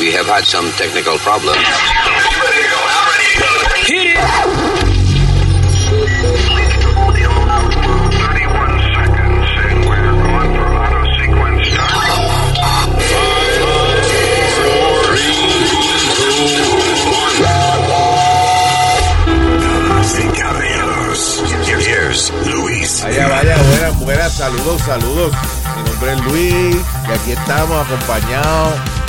We have had some technical problems. Hit it! Luis. Vaya, vaya, buenas, buenas, saludos, saludos. Mi nombre es Luis y aquí estamos acompañados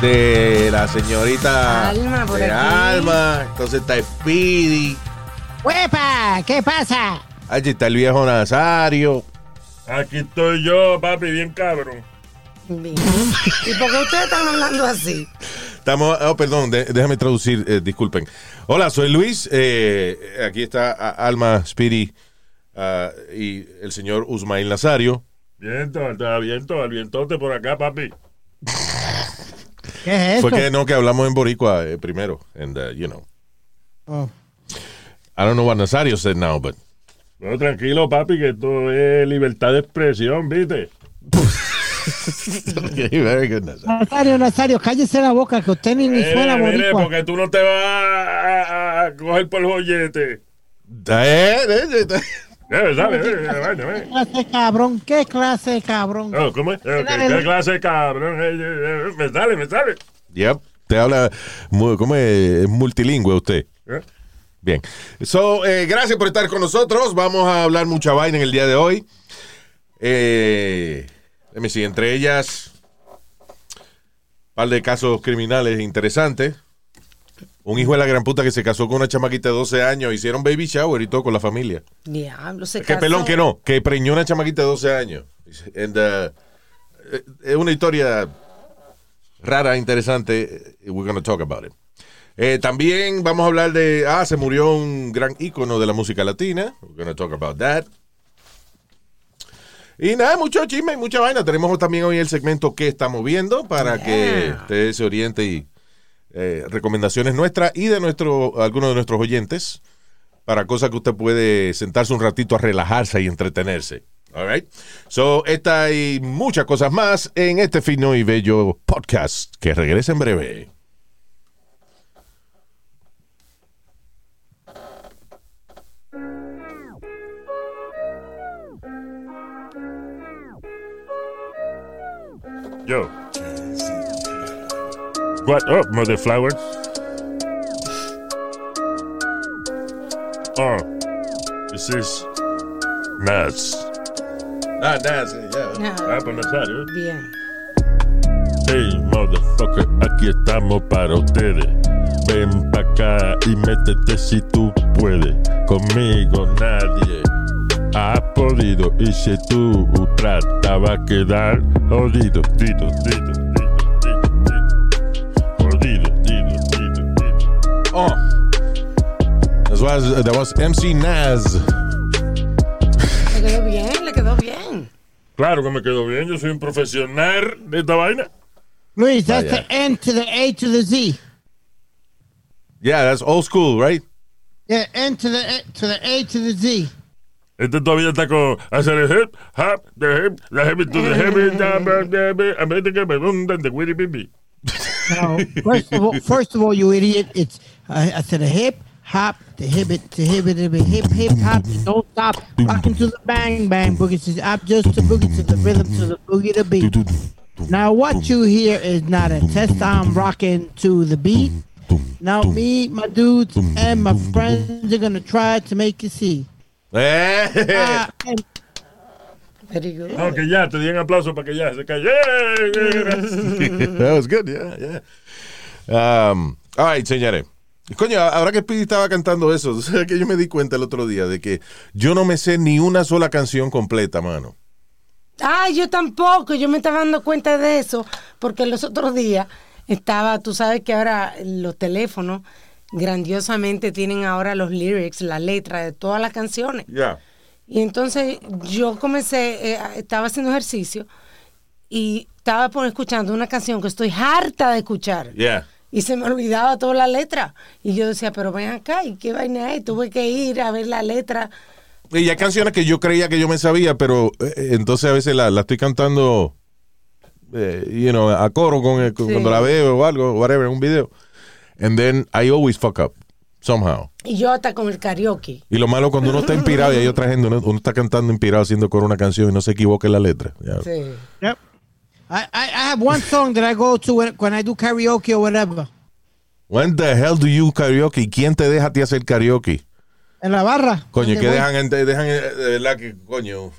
de la señorita Alma, por de aquí. Alma. Entonces está Speedy. ¡Huepa! ¿Qué pasa? Allí está el viejo Nazario. Aquí estoy yo, papi, bien cabrón. Bien. ¿Y por qué ustedes están hablando así? Estamos, oh, perdón, de- déjame traducir, eh, disculpen. Hola, soy Luis. eh, aquí está Alma, Speedy ah, y el señor Usmail Nazario. Viento, al viento, al vientote por acá, papi. ¿Qué es eso? Fue que no, que hablamos en Boricua eh, primero. And, uh, you know. Oh. I don't know what Nazario said now, but. No, tranquilo, papi, que esto es libertad de expresión, ¿viste? Okay, very good, Nazario. Nazario, Nazario, cállese la boca que usted ni, ni suena Mire, mire, boricua. porque tú no te vas a, a- a coger por el joyete. Eh, eh, eh, eh. Eh, eh, ¿Qué eh. clase de cabrón? ¿Qué clase cabrón? Oh, ¿Cómo es? Eh, ¿qué, qué clase cabrón? Eh, eh, eh, me sale, me sale. Yep. Te habla, ¿cómo es? Es multilingüe usted. Eh, Bien. So, eh, gracias por estar con nosotros. Vamos a hablar mucha vaina en el día de hoy. Eh, entre ellas, un par de casos criminales interesantes. Un hijo de la gran puta que se casó con una chamaquita de 12 años, hicieron baby shower y todo con la familia. Diablo, se Que casó. pelón que no, que preñó una chamaquita de 12 años. And, uh, eh, es una historia rara, interesante. eh, We're gonna talk about it. Eh, también vamos a hablar de. Ah, se murió un gran ícono de la música latina. We're gonna talk about that. Y nada, mucho chisme y mucha vaina. Tenemos también hoy el segmento que estamos viendo para que usted se oriente y eh, recomendaciones nuestras y de nuestro, algunos de nuestros oyentes para cosas que usted puede sentarse un ratito a relajarse y entretenerse. All right. So, esta y muchas cosas más en este fino y bello podcast que regresa en breve. Yo. What up, mother flower? Oh, this is Nas. Ah, that's it, yeah. Ah, pues Nazario. Bien. Hey, motherfucker, aquí estamos para ustedes. Ven pa' acá y métete si tú puedes. Conmigo nadie ha podido. Y si tú trataba a quedar jodido, dito, dito, Oh. That was, that was MC Naz. Le quedó bien, le quedó bien. Claro que me quedó bien, yo soy un profesional de esta vaina. Luis, that's Vaya. the N to the A to the Z. Yeah, that's old school, right? Yeah, N to the A to the A to the Z. Este todavía está con hacer el hip, hop, the hip, the hip to the hip, da, ba, da, ba, a ver de que me hundan de witty bibi. No, first of all, first of all, you idiot, it's uh, I said a hip hop, the hip it, the hip it, hip hip hip hop, don't stop, rocking to the bang bang boogie to the up just to boogie to the rhythm to the boogie to beat. Now what you hear is not a test. I'm rocking to the beat. Now me, my dudes, and my friends are gonna try to make you see. Ah, and- Very good. No, que ya, te di un aplauso para que ya se calle. that was good, yeah, yeah. Um, all right, señores. Coño, ahora que Speedy estaba cantando eso, tú sabes que yo me di cuenta el otro día de que yo no me sé ni una sola canción completa, mano. Ay, yo tampoco, yo me estaba dando cuenta de eso, porque los otros días estaba, tú sabes que ahora los teléfonos grandiosamente tienen ahora los lyrics, la letra de todas las canciones. Ya. Y entonces yo comencé, eh, estaba haciendo ejercicio y estaba por escuchando una canción que estoy harta de escuchar. Yeah. Y se me olvidaba toda la letra. Y yo decía, pero ven acá, ¿y qué vaina es? Tuve que ir a ver la letra. Y hay canciones que yo creía que yo me sabía, pero eh, entonces a veces la, la estoy cantando eh, you know, a coro con, el- con- Sí. cuando la veo o algo, whatever, en un video. And then I always fuck up, somehow. Y yo hasta con el karaoke. Y lo malo cuando uno está inspirado y hay otra gente, uno, uno está cantando inspirado haciendo coro una canción y no se equivoca en la letra. Ya. Sí. Yep. I, I, I have one song that I go to when, when I do karaoke or whatever. When the hell do you karaoke? ¿Y quién te deja a ti hacer karaoke? En la barra. Coño, voy. dejan, dejan, eh, de verdad que, coño.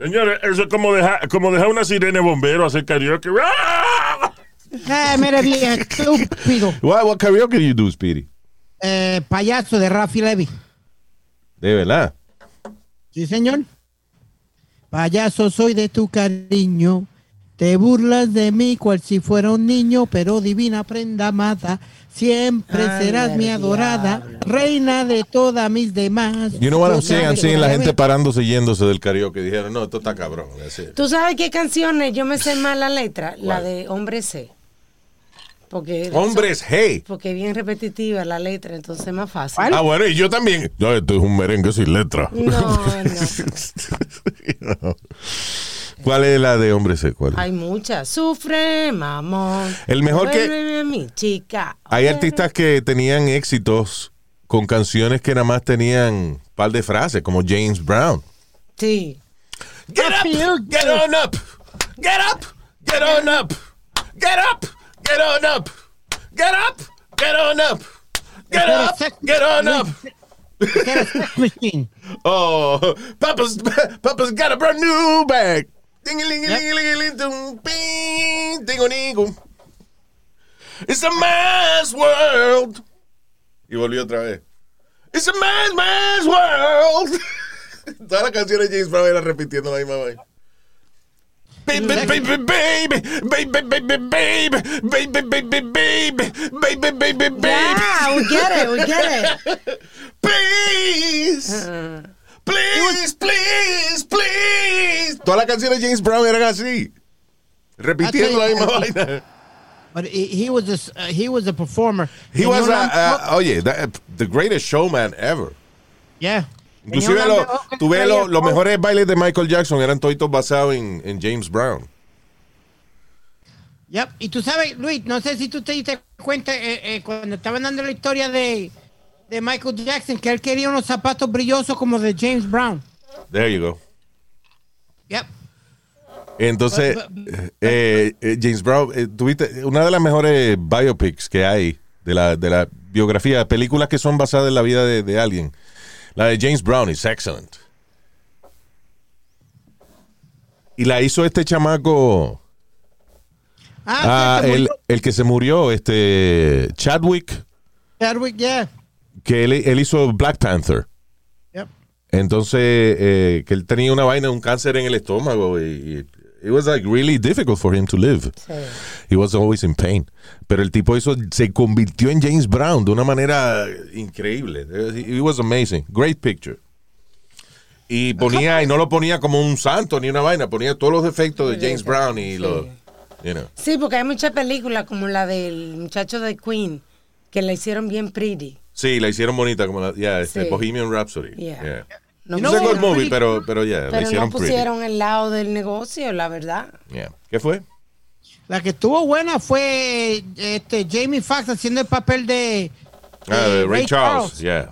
Señores, eso es como dejar, como dejar una sirena de bombero hacer karaoke. ¡Ah! Eh, mira, vieja, estúpido. What, what karaoke do you do, Speedy? Eh, payaso de Rafi Levy. De verdad. Sí, señor. Payaso, soy de tu cariño. Te burlas de mí cual si fuera un niño, pero divina prenda amada. Siempre Ay, serás mi adorada, diablo. reina de todas mis demás. You know what I'm Yo saying? I'm la gente parándose yéndose del karaoke. Dijeron, no, esto está cabrón. ¿Tú sabes qué canciones yo me sé más la letra? La de Hombre C. Porque, Hombres, hey. porque es bien repetitiva la letra, entonces es más fácil. ¿Cuál? Ah, bueno, y yo también. No, esto es un merengue sin letra. No, no. ¿Cuál es la de hombres? eh? ¿Cuál? Hay muchas. Sufre, mamón. El mejor que- mi chica. Hay artistas que tenían éxitos con canciones que nada más tenían un par de frases, como James Brown. Sí. Get up, get on up, get up, get on up, get up, get on up, get up, get on up, get up, get on up. Era Sex Machine. Oh, Papa's Papa's got a brand new bag. It's a man's world. Y volvió otra vez. It's a man's man's world. Todas las canciones de James Brown era repitiendo la misma vaina. Baby, baby, baby, baby, baby, baby, baby, baby, baby, baby, baby, baby. Yeah, we get it, we get it. Please. Please, please, please. Todas las canciones de James Brown eran así. Repitiendo la misma vaina. But he, was a, uh, he was a performer. He was, a, oye, that- the greatest showman ever. yeah. Inclusive lo, los mejores bailes de Michael Jackson eran todos basados en, en James Brown. Yep. Y tú sabes, Luis, no sé si tú te diste cuenta eh, eh, cuando estaban dando la historia de, de Michael Jackson que él quería unos zapatos brillosos como de James Brown. There you go. Yep. Entonces, But- but- eh, eh, James Brown, eh, tuviste una de las mejores biopics que hay de la, de la biografía, películas que son basadas en la vida de, de alguien. La de James Brown is excellent. Y la hizo este chamaco, ah, Ah, el, el que se murió, este Chadwick, Chadwick, yeah. Que él, él hizo Black Panther. Yep. Entonces, eh, que él tenía una vaina, un cáncer en el estómago y, y it was like really difficult for him to live. Sí. He was always in pain. Pero el tipo eso se convirtió en James Brown de una manera increíble. It was amazing. Great picture. Y ponía, y no lo ponía como un santo ni una vaina, ponía todos los defectos de James Brown y Sí. lo, you know. Sí, porque hay muchas películas como la del muchacho de Queen que la hicieron bien pretty. Sí, la hicieron bonita como la, yeah, este, Sí. Bohemian Rhapsody. Yeah. Yeah. No a know good movie, pero, pero yeah, la hicieron no pretty. pusieron el lado del negocio, la verdad. Yeah. ¿Qué fue? La que estuvo buena fue este Jamie Foxx haciendo el papel de, Ah, de Ray, Charles. Yeah.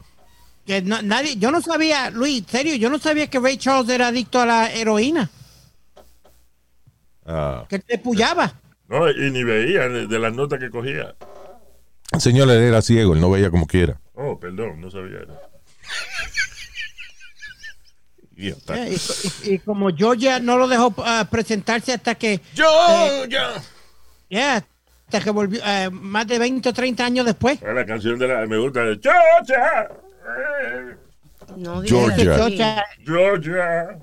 Que no- nadie, yo no sabía, Luis, serio, yo no sabía que Ray Charles era adicto a la heroína, Ah. que te puyaba. No, y ni veía de, de las notas que cogía. El señor él era ciego, él no veía como quiera. Oh, perdón, no sabía. Idiota. Eh, y, y- y como Georgia no lo dejó ah, presentarse hasta que, Yo, ya. yeah, hasta que volvió, eh, más de 20 o 30 años después. La canción de la. Me gusta de Georgia. eh, No Georgia. Georgia, Georgia.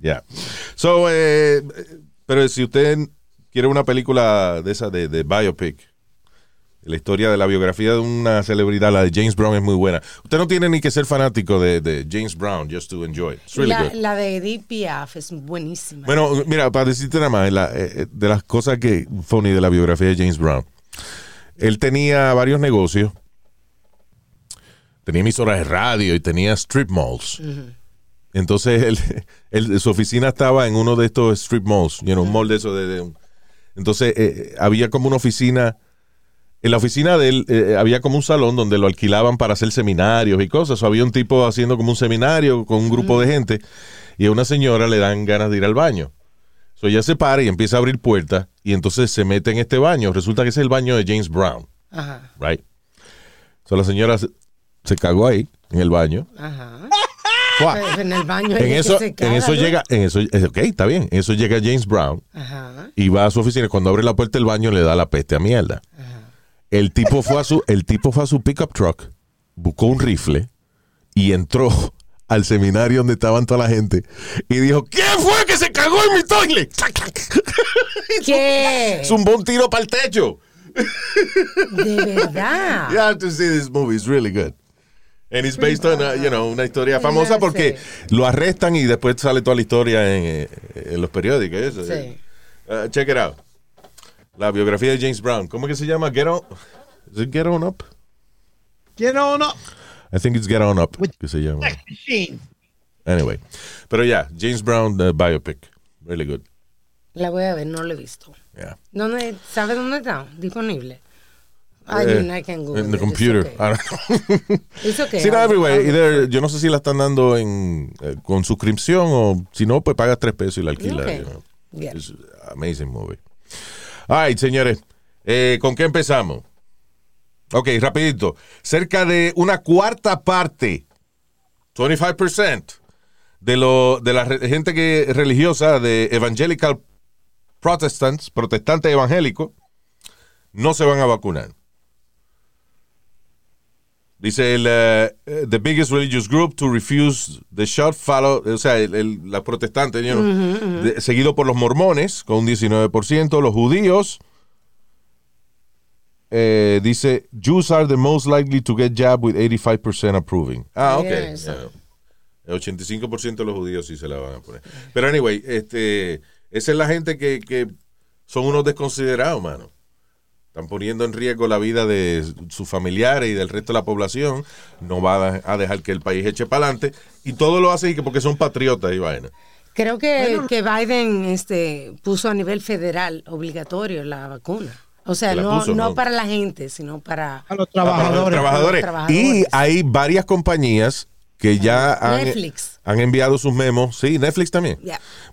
Ya. So, eh, pero si usted quiere una película de esa de, de biopic, la historia de la biografía de una celebridad, la de James Brown es muy buena. Usted no tiene ni que ser fanático de, de James Brown just to enjoy it. It's really La, good. la de Edith Piaf es buenísima. Bueno, mira, para decirte nada más, la- eh, eh, de las cosas que funny de la biografía de James Brown, él tenía varios negocios, tenía emisoras de radio y tenía strip malls. Entonces, él, él- su oficina estaba en uno de estos strip malls, you know, un mall de eso. De, entonces, eh, había como una oficina. En la oficina de él eh, había como un salón donde lo alquilaban para hacer seminarios y cosas. O había un tipo haciendo como un seminario con un grupo de gente y a una señora le dan ganas de ir al baño. So ella se para y empieza a abrir puertas y entonces se mete en este baño. Resulta que es el baño de James Brown, Ajá, right? So la señora se, se cagó ahí, en el baño. ajá. Pues en el baño. En eso, se en eso ¿no? llega, en eso, eh, ok, está bien. En eso llega James Brown Ajá. y va a su oficina. Cuando abre la puerta del baño le da la peste a mierda. El tipo fue a su, el tipo fue a su pickup truck, buscó un rifle y entró al seminario donde estaban toda la gente y dijo, ¿quién fue que se cagó en mi toilet? ¿Qué? Zumbó un tiro para el techo. De verdad. You have to see this movie, it's really good. And it's based on, uh, you know, una historia famosa porque lo arrestan y después sale toda la historia en, eh, en los periódicos. Eso. Sí. Uh, check it out. La biografía de James Brown. ¿Cómo que se llama? Get On? Is it Get On Up? Get on up I think it's Get On Up With- que se llama. Anyway. Pero ya, James Brown uh, biopic. Really good. La voy a ver, no la he visto. Yeah. ¿Dónde, ¿Sabe dónde está? Disponible. I mean, I can Google in the it. It's computer. okay. I don't know. It's okay. Sí, no, everywhere. Either- yo no sé si la están dando en, eh, con suscripción o si no, pues pagas tres pesos y la alquilas. Okay. you know. Yeah. It's amazing movie. Right, señores. Eh, ¿Con qué empezamos? Ok, rapidito. Cerca de una cuarta parte, 25%, de, lo, de la gente que religiosa de evangelical protestants, protestantes evangélicos, no se van a vacunar. Dice el eh, the biggest religious group to refuse the shot follow, o sea, el, el- la protestante, you know, de- seguido por los mormones con un 19%, los judíos eh, dice Jews are the most likely to get jab with 85% approving. Ah, ok. Eso. Yeah. El 85% de los judíos sí se la van a poner. Pero anyway, este, esa es la gente que, que son unos desconsiderados, mano. Están poniendo en riesgo la vida de sus familiares y del resto de la población. No va a dejar que el país eche para adelante. Y todo lo hace y que porque son patriotas y vaina. Creo que, que Biden este, puso a nivel federal obligatorio la vacuna. O sea, no, puso, no ¿no? para la gente, sino para... A los Ah, para los trabajadores. Y hay varias compañías que ya han, Netflix. han enviado sus memos. Sí, Netflix también.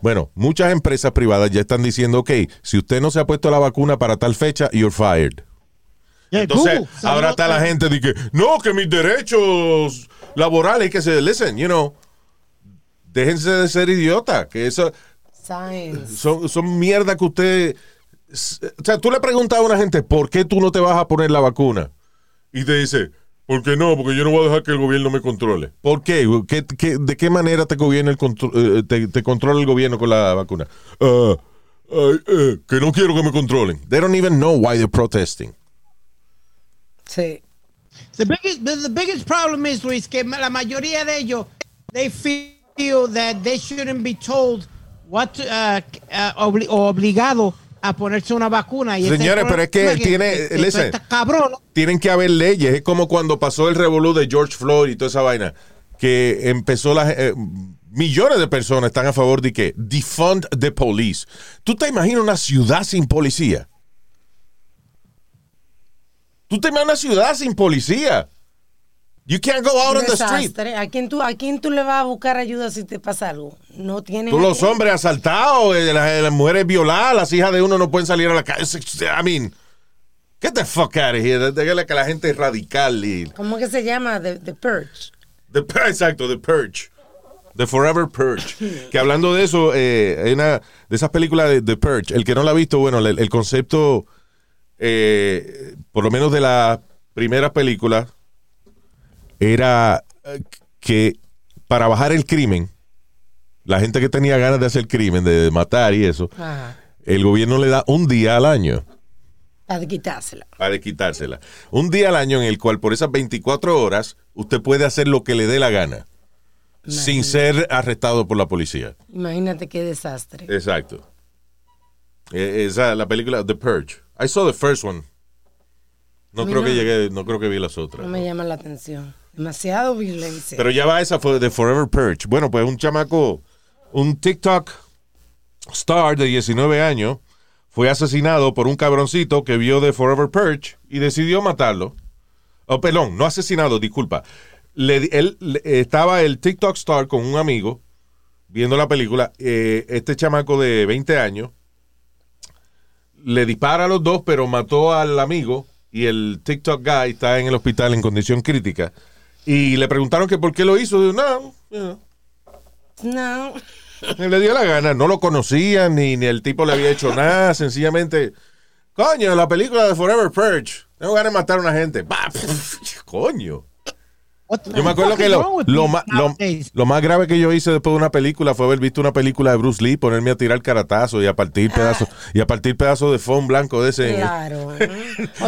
Bueno, muchas empresas privadas ya están diciendo, ok, si usted no se ha puesto la vacuna para tal fecha, you're fired. Yeah, Entonces, Google, ahora está la gente de que, no, que mis derechos laborales, que se, listen, you know, déjense de ser idiota, que eso Science. son, son mierda que usted, o sea, tú le preguntas a una gente, ¿por qué tú no te vas a poner la vacuna? Y te dice, ¿por qué no? Porque yo no voy a dejar que el gobierno me controle. ¿Por qué? ¿Qué- qué- de qué manera te, gobierna el contro- eh, te, te controla el gobierno con la vacuna? Ah, ay, eh, que no quiero que me controlen. They don't even know why they're protesting. Sí. The biggest, the, the biggest problem is, Luis, que la mayoría de ellos, they feel that they shouldn't be told what to, uh, uh, obli- o obligado a ponerse una vacuna. Y Señores, pero es que tiene- que- que listen. está cabrón. tienen que haber leyes. Es como cuando pasó el revolú de George Floyd y toda esa vaina. Que empezó la. eh, millones de personas están a favor de que defund the police. ¿Tú te imaginas una ciudad sin policía? ¿Tú te imaginas una ciudad sin policía? You can't go out on the street. ¿A quién, tú, ¿A quién tú le vas a buscar ayuda si te pasa algo? No tienes... Tú los hombres asaltados, eh, las, las mujeres violadas, las hijas de uno no pueden salir a la calle. I mean, get the fuck out of here. Déjale que la gente es radical y ¿Cómo que se llama? The, the Purge. The, exacto, The Purge. The Forever Purge. Que hablando de eso, eh, hay una de esas películas de The Purge. El que no la ha visto, bueno, el, el concepto, eh, por lo menos de la primera película, era eh, que para bajar el crimen, la gente que tenía ganas de hacer crimen, de matar y eso, Ajá. el gobierno le da un día al año Para quitársela. para quitársela. Un día al año en el cual por esas 24 horas usted puede hacer lo que le dé la gana sin ser arrestado por la policía. Imagínate qué desastre. Exacto. Eh, Esa la película The Purge. I saw the first one. No creo no. que llegué, no creo que vi las otras. No me llama la atención. Demasiado violencia. Pero ya va esa de Forever Perch. Bueno, pues un chamaco, un TikTok star de 19 años, fue asesinado por un cabroncito que vio de Forever Perch y decidió matarlo. Oh, perdón, no asesinado, disculpa. Le- él, estaba el TikTok star con un amigo viendo la película. eh, este chamaco de 20 años le dispara a los dos, pero mató al amigo y el TikTok guy está en el hospital en condición crítica. Y le preguntaron que por qué lo hizo. Dijo, no, know, No. le dio la gana. No lo conocían ni, ni el tipo le había hecho nada. Sencillamente, coño, la película de Forever Purge. Tengo ganas de matar a una gente. Bah, coño. Yo me acuerdo que lo, lo, ma- lo- más grave que yo hice después de una película fue haber visto una película de Bruce Lee, ponerme a tirar caratazo y a partir pedazos y a partir pedazos de foam blanco de ese Claro. ¿eh?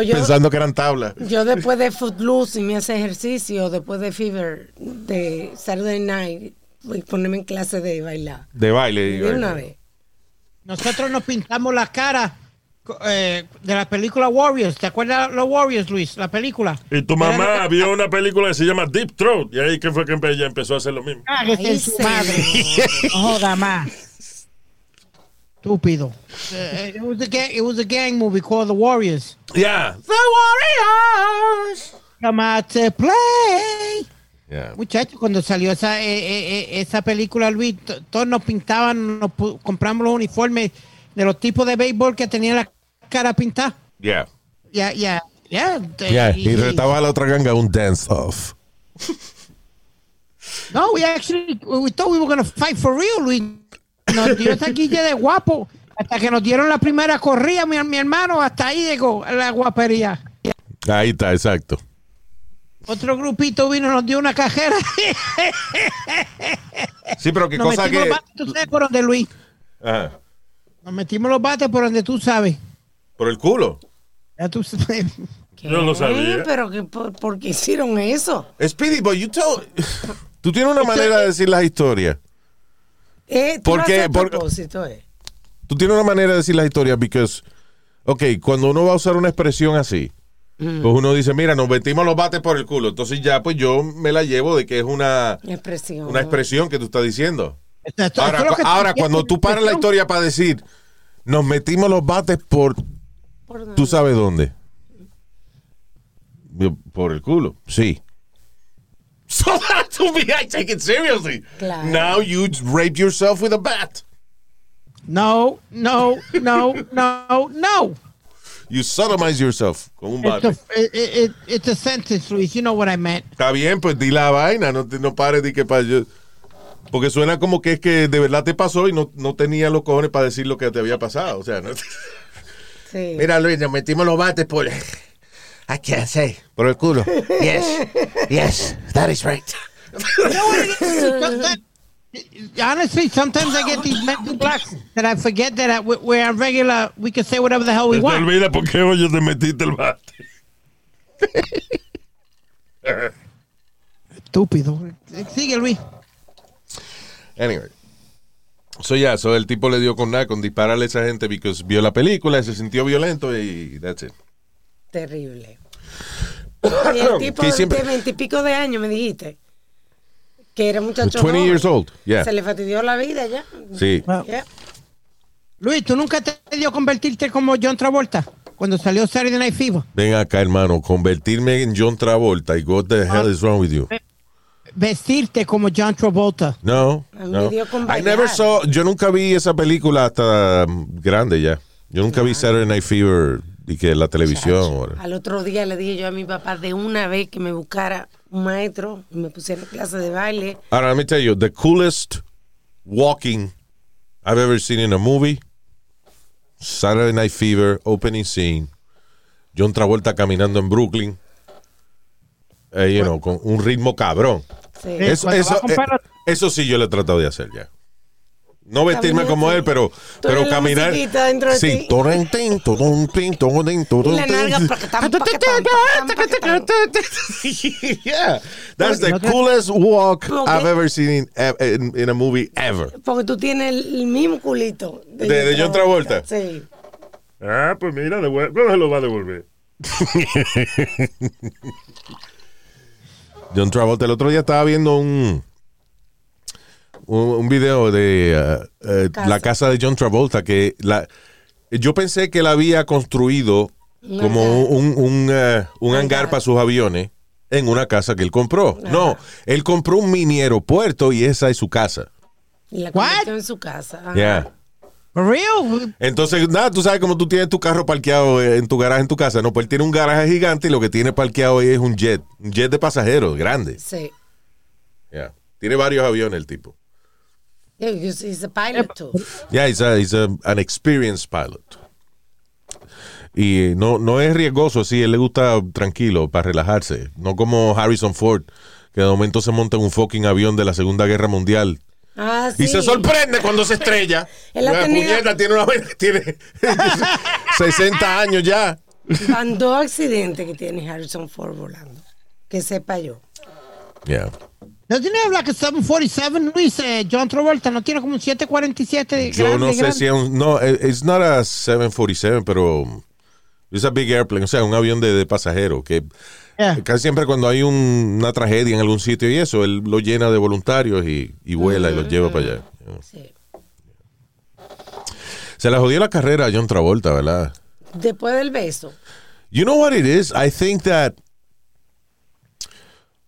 Yo, pensando que eran tablas. yo después de Footloose y me hace ejercicio, después de Fever, de Saturday Night, voy a ponerme en clase de bailar. De baile. De una vez. Nosotros nos pintamos la cara co- eh, de la película Warriors. ¿Te acuerdas los Warriors, Luis? La película. Y tu mamá vio una película que se llama Deep Throat. Y ahí que fue que ella empezó a hacer lo mismo. Ah, que su madre. No joda más. Estúpido. Eh, it, was a gang, it was a gang movie called The Warriors. Yeah. The Warriors. Come out to play. Yeah. Muchachos, cuando salió esa, eh, eh, eh, esa película, Luis, to- todos nos pintaban, nos compramos los uniformes de los tipos de béisbol que tenían la cara pintada. Yeah. Ya, ya, ya. de- Yeah. y- Y retaba a la otra ganga un dance off. No, we actually, we thought we were going to fight for real, Luis. Nos dio esa guille de guapo. Hasta que nos dieron la primera corrida, mi, mi hermano, hasta ahí llegó la guapería. Ahí está, exacto. Otro grupito vino, nos dio una cajera. Sí, pero qué Nos cosa que. los bates, tú sabes por donde, Luis. Ajá. Nos metimos los bates por donde tú sabes. Por el culo. Ya tú sabes. ¿Qué? Yo lo sabía. Pero que, por, ¿por qué hicieron eso? Speedy, but you tell. Tú tienes una manera de decir las historias. Eh, ¿tú ¿Por lo qué? haces a Por- propósito, eh? Tú tienes una manera de decir las historias because, ok, cuando uno va a usar una expresión así, Mm. pues uno dice, mira, nos metimos los bates por el culo. Entonces ya, pues yo me la llevo de que es una, Expresión. una expresión que tú estás diciendo. Esto- Ahora, esto es cuando tú paras la historia para decir, nos metimos los bates por, tú sabes dónde. Por el culo, sí. So that to me, I take it seriously. Claro. Now you raped yourself with a bat. No, no, no, no, no. You sodomize yourself con un It's bate. a, it, it, it's a sentence, Luis. You know what I meant. Está bien, pues di la vaina, no, te- no pares de que pa- yo- Porque suena como que es que de verdad te pasó y no, no tenía los cojones para decir lo que te había pasado. O sea, no- Sí. Mira, Luis, nos metimos los bates por. I can't say. Por el culo. Yes. Yes. That is right. You know what it is? Sometimes- Honestly, sometimes I get these mental blocks that I forget that I, we're on regular. We can say whatever the hell we Se te want. olvida por qué oye te metiste el bate. Estúpido. Sigue, Luis. Anyway. So, yeah, so el tipo le dio con nada, con dispararle a esa gente because vio la película y se sintió violento y that's it. Terrible. Y el tipo Que de siempre- veintipico de años, me dijiste. Que era muchacho 20 joven. years old. Yeah. Se le fastidió la vida ya. Sí. Yeah. Luis, ¿tú nunca te dio convertirte como John Travolta cuando salió Saturday Night Fever? Ven acá, hermano, convertirme en John Travolta y what the hell is wrong with you? Vestirte como John Travolta. No, A mí no. me dio con I never saw, yo nunca vi esa película hasta um, grande ya. Yo nunca vi Saturday Night Fever y que la televisión. o- Al otro día le dije yo a mi papá de una vez que me buscara un maestro y me pusiera en clase de baile. Ahora, let me tell you, the coolest walking I've ever seen in a movie, Saturday Night Fever, opening scene, John Travolta caminando en Brooklyn, eh, you know, con un ritmo cabrón. Sí. Eso, eso, comprar- eh, eso sí yo le he tratado de hacer ya. No vestirme Caminar como así. él, pero, Tú pero caminar. de sí, placatán, placatán, placatán. yeah, that's the coolest walk. I've ever seen in, in, in a movie ever. Porque tú tienes el, mismo culito. De- de John Travolta. Sí. Ah, pues mira, ¿cuándo se lo va a devolver? John Travolta. El otro día estaba viendo un un, un video de uh, uh, Casa. la casa de John Travolta que la yo pensé que él había construido como un, un, uh, un hangar para sus aviones en una casa que él compró. No, él compró un mini aeropuerto y esa es su casa. Y la convirtió en su casa. Ajá. Yeah. For real? Entonces, nada, tú sabes como tú tienes tu carro parqueado eh, en tu garaje en tu casa. No, pues él tiene un garaje gigante y lo que tiene parqueado ahí es un jet. Un jet de pasajeros grande. Sí. Yeah. Tiene varios aviones el tipo. Yeah, he's a pilot too. Yeah, he's, a- he's a- an experienced pilot. Y eh, no, no es riesgoso, así, él le gusta tranquilo, para relajarse. No como Harrison Ford, que de momento se monta en un fucking avión de la Segunda Guerra Mundial. Ah, sí. Y se sorprende cuando se estrella. Él La puñeta tiene, una, tiene 60 años ya. Van dos accidentes que tiene Harrison Ford volando. Que sepa yo. Yeah. Have like a 747, Luis? Eh, John Travolta no tiene como un 747 de Yo grande, no sé grande? si es un. No, eh, it's not a 747, pero. Es a big airplane, o sea, un avión de, de pasajeros. Que Yeah. casi siempre cuando hay un- una tragedia en algún sitio y eso, él lo llena de voluntarios y, y vuela y los lleva para allá. Sí. Se la jodió la carrera a John Travolta, ¿verdad? Después del beso. You know what it is? I think that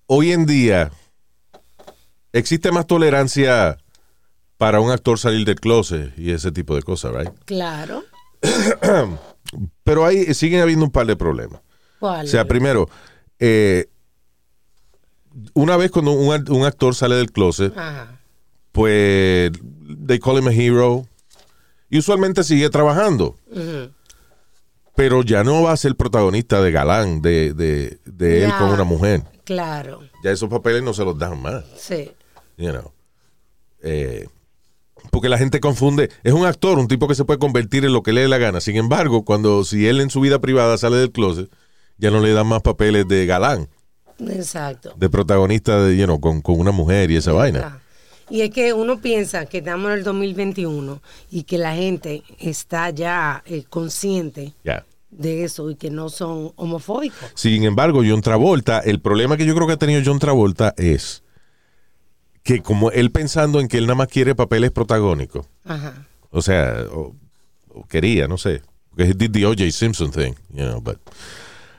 hoy en día existe más tolerancia para un actor salir del closet y ese tipo de cosas, right? Claro. Pero ahí siguen habiendo un par de problemas. ¿Cuál? O sea, primero, eh, una vez cuando un, act- un actor sale del closet, Ajá. pues they call him a hero y usualmente sigue trabajando. Ujú. Pero ya no va a ser protagonista de galán de, de, de él con una mujer. Claro. Ya esos papeles no se los dan más. Sí. You know. Eh, porque la gente confunde. Es un actor, un tipo que se puede convertir en lo que le dé la gana. Sin embargo, cuando si él en su vida privada sale del closet, ya no le dan más papeles de galán, Exacto. de protagonista de, you know, con, con una mujer y esa vaina. Y es que uno piensa que estamos en el 2021 y que la gente está ya eh, consciente de eso y que no son homofóbicos. Sin embargo, John Travolta, el problema que yo creo que ha tenido John Travolta es que como él pensando en que él nada más quiere papeles protagónicos, Ajá. o sea, o, o quería, no sé, porque he did the O.J. Simpson thing, you know, but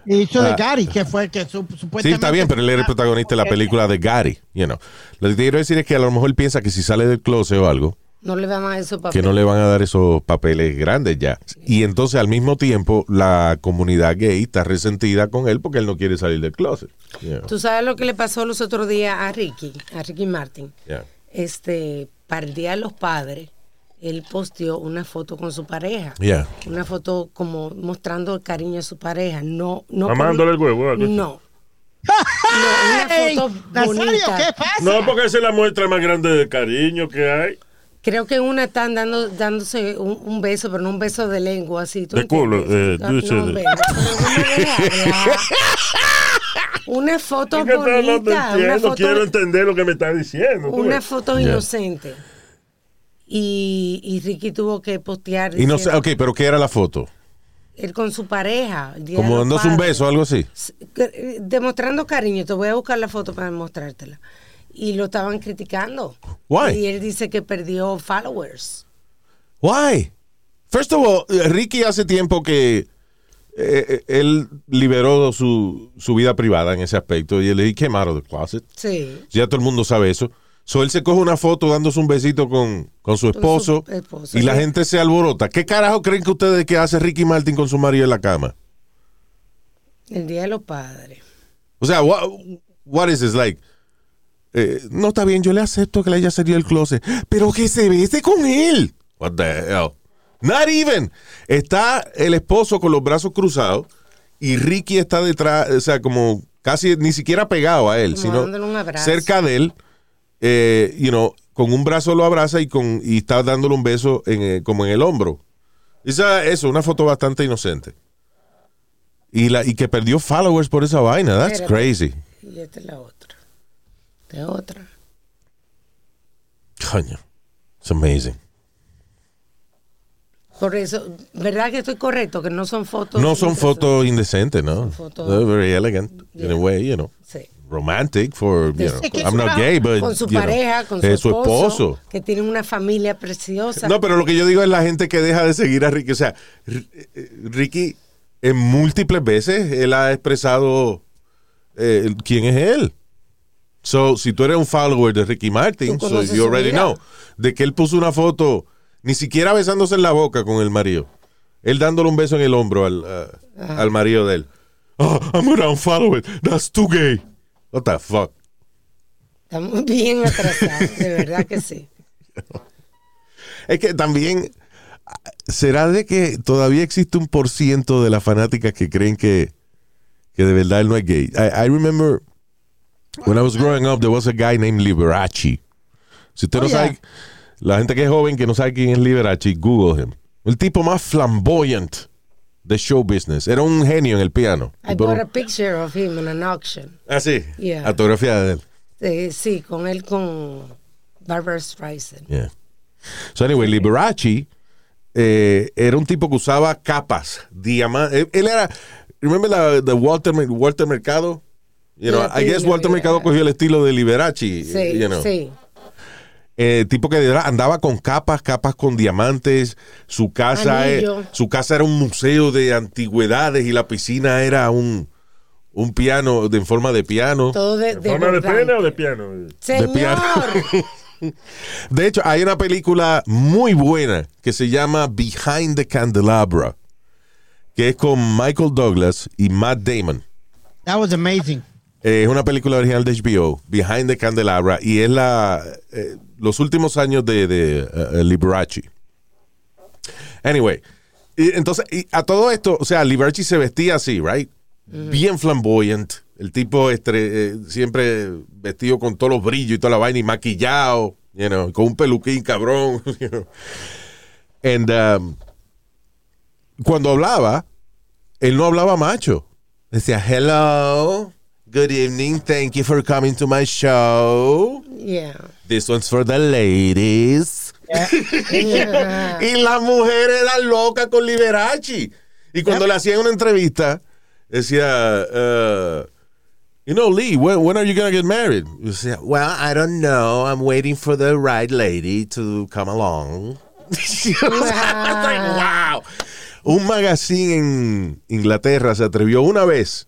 Y hizo Ah. de Gary, que fue que su- supuestamente... Sí, está bien, pero él era el protagonista de la película de Gary, you know. Lo que te quiero decir es que a lo mejor él piensa que si sale del closet o algo, No le van a esos que papeles. no le van a dar esos papeles grandes ya. Y entonces al mismo tiempo la comunidad gay está resentida con él porque él no quiere salir del closet. know. Tú sabes lo que le pasó los otros días a Ricky, a Ricky Martin. Yeah. Este, para el Día de los Padres, él posteó una foto con su pareja. Yeah. Una foto como mostrando el cariño a su pareja. No, no. Mamándole el huevo. No. No, una Ey, foto Nazario, bonita. ¿qué pasa? No, porque esa es la muestra más grande de cariño que hay. Creo que una están dando, dándose un, un beso, pero no un beso de lengua, así. ¿tú De culo, eh, No, dulce no, pero no. Una foto Es que no, no bonita, una foto, quiero entender lo que me está diciendo. tú una foto inocente. Y, y Ricky tuvo que postear. Y no sé, ok, pero ¿qué era la foto? Él con su pareja. Como dándose un beso o algo así. Eh, Demostrando cariño. Te voy a buscar la foto para mostrártela. Y lo estaban criticando. Why? Y él dice que perdió followers. Why? First of all, Ricky hace tiempo que eh, eh, él liberó su, su vida privada en ese aspecto y él he came out of the closet. Sí. Ya todo el mundo sabe eso. So él se coge una foto dándose un besito con, con su su esposo, y la gente se alborota. ¿Qué carajo creen que ustedes que hace Ricky Martin con su marido en la cama? El Día de los Padres. O sea, what, what is this like? Eh, no está bien, yo le acepto que le haya salido el closet, pero que se bese con él. What the hell? Not even. Está el esposo con los brazos cruzados y Ricky está detrás, o sea, como casi ni siquiera pegado a él, Como sino un cerca de él, eh, you know, con un brazo lo abraza y con y está dándole un beso en, eh, como en el hombro. Esa, eso, una foto bastante inocente. Y, la, y que perdió followers por esa vaina. That's crazy. Y esta es la otra. Es otra. Coño. It's amazing. Por eso, ¿verdad que estoy correcto? Que no son fotos. No son fotos indecentes, ¿no? fotos- They're very elegant in a Yeah. way, you know. Sí. romantic for, you know, Es I'm not gay, but, con su you know, pareja, con su es esposo. que tienen una familia preciosa. No, pero lo que yo digo es la gente que deja de seguir a Ricky. O sea, eh, Ricky en múltiples veces él ha expresado eh, quién es él. So, si tú eres un follower de Ricky Martin, so you already know, de que él puso una foto, ni siquiera besándose en la boca con el marido. Él dándole un beso en el hombro al, uh, al marido de él. Oh, I'm gonna unfollow it. That's too gay. What the fuck? Estamos bien atrasados, de verdad que sí. Es que también será de que todavía existe un por ciento de las fanáticas que creen que, que de verdad él no es gay. I, I remember when I was growing up, there was a guy named Liberace. Si usted Oh, no yeah. sabe, la gente que es joven que no sabe quién es Liberace, Google him. El tipo más flamboyant de show business. Era un genio en el piano. I bought a picture of him in an auction. Ah, sí. Yeah. Autografía de él. Eh, sí, con él con Barbara Streisand. Yeah. So anyway, Liberace eh, era un tipo que usaba capas, diamantes. Él, él era, remember la de Walter, Walter Mercado? You know, I guess Walter yeah. Mercado cogió el estilo de Liberace. Sí, you know. sí. Eh, tipo que de andaba con capas, capas con diamantes. Su casa, eh, Anillo. su casa era un museo de antigüedades y la piscina era un, un piano de, en forma de piano. Todo de, de ¿Forma de pene o de piano? Señor, piano. De hecho, hay una película muy buena que se llama Behind the Candelabra, que es con Michael Douglas y Matt Damon. That was amazing. Eh, es una película original de HBO, Behind the Candelabra, y es la eh, los últimos años de, de eh, Liberace. Anyway, y entonces, y a todo esto, o sea, Liberace se vestía así, right? Bien flamboyant. El tipo estre- eh, siempre vestido con todos los brillos y toda la vaina y maquillado, you know, con un peluquín cabrón. You know. And, um, cuando hablaba, él no hablaba macho. Decía, hello, good evening, thank you for coming to my show. yeah. This one's for the ladies. Yeah. Y la mujer era loca con Liberace. Y cuando le hacían una entrevista, decía, uh, you know, Lee, when, when are you going to get married? Y decía, well, I don't know. I'm waiting for the right lady to come along. Like, wow. Un magazine en Inglaterra se atrevió una vez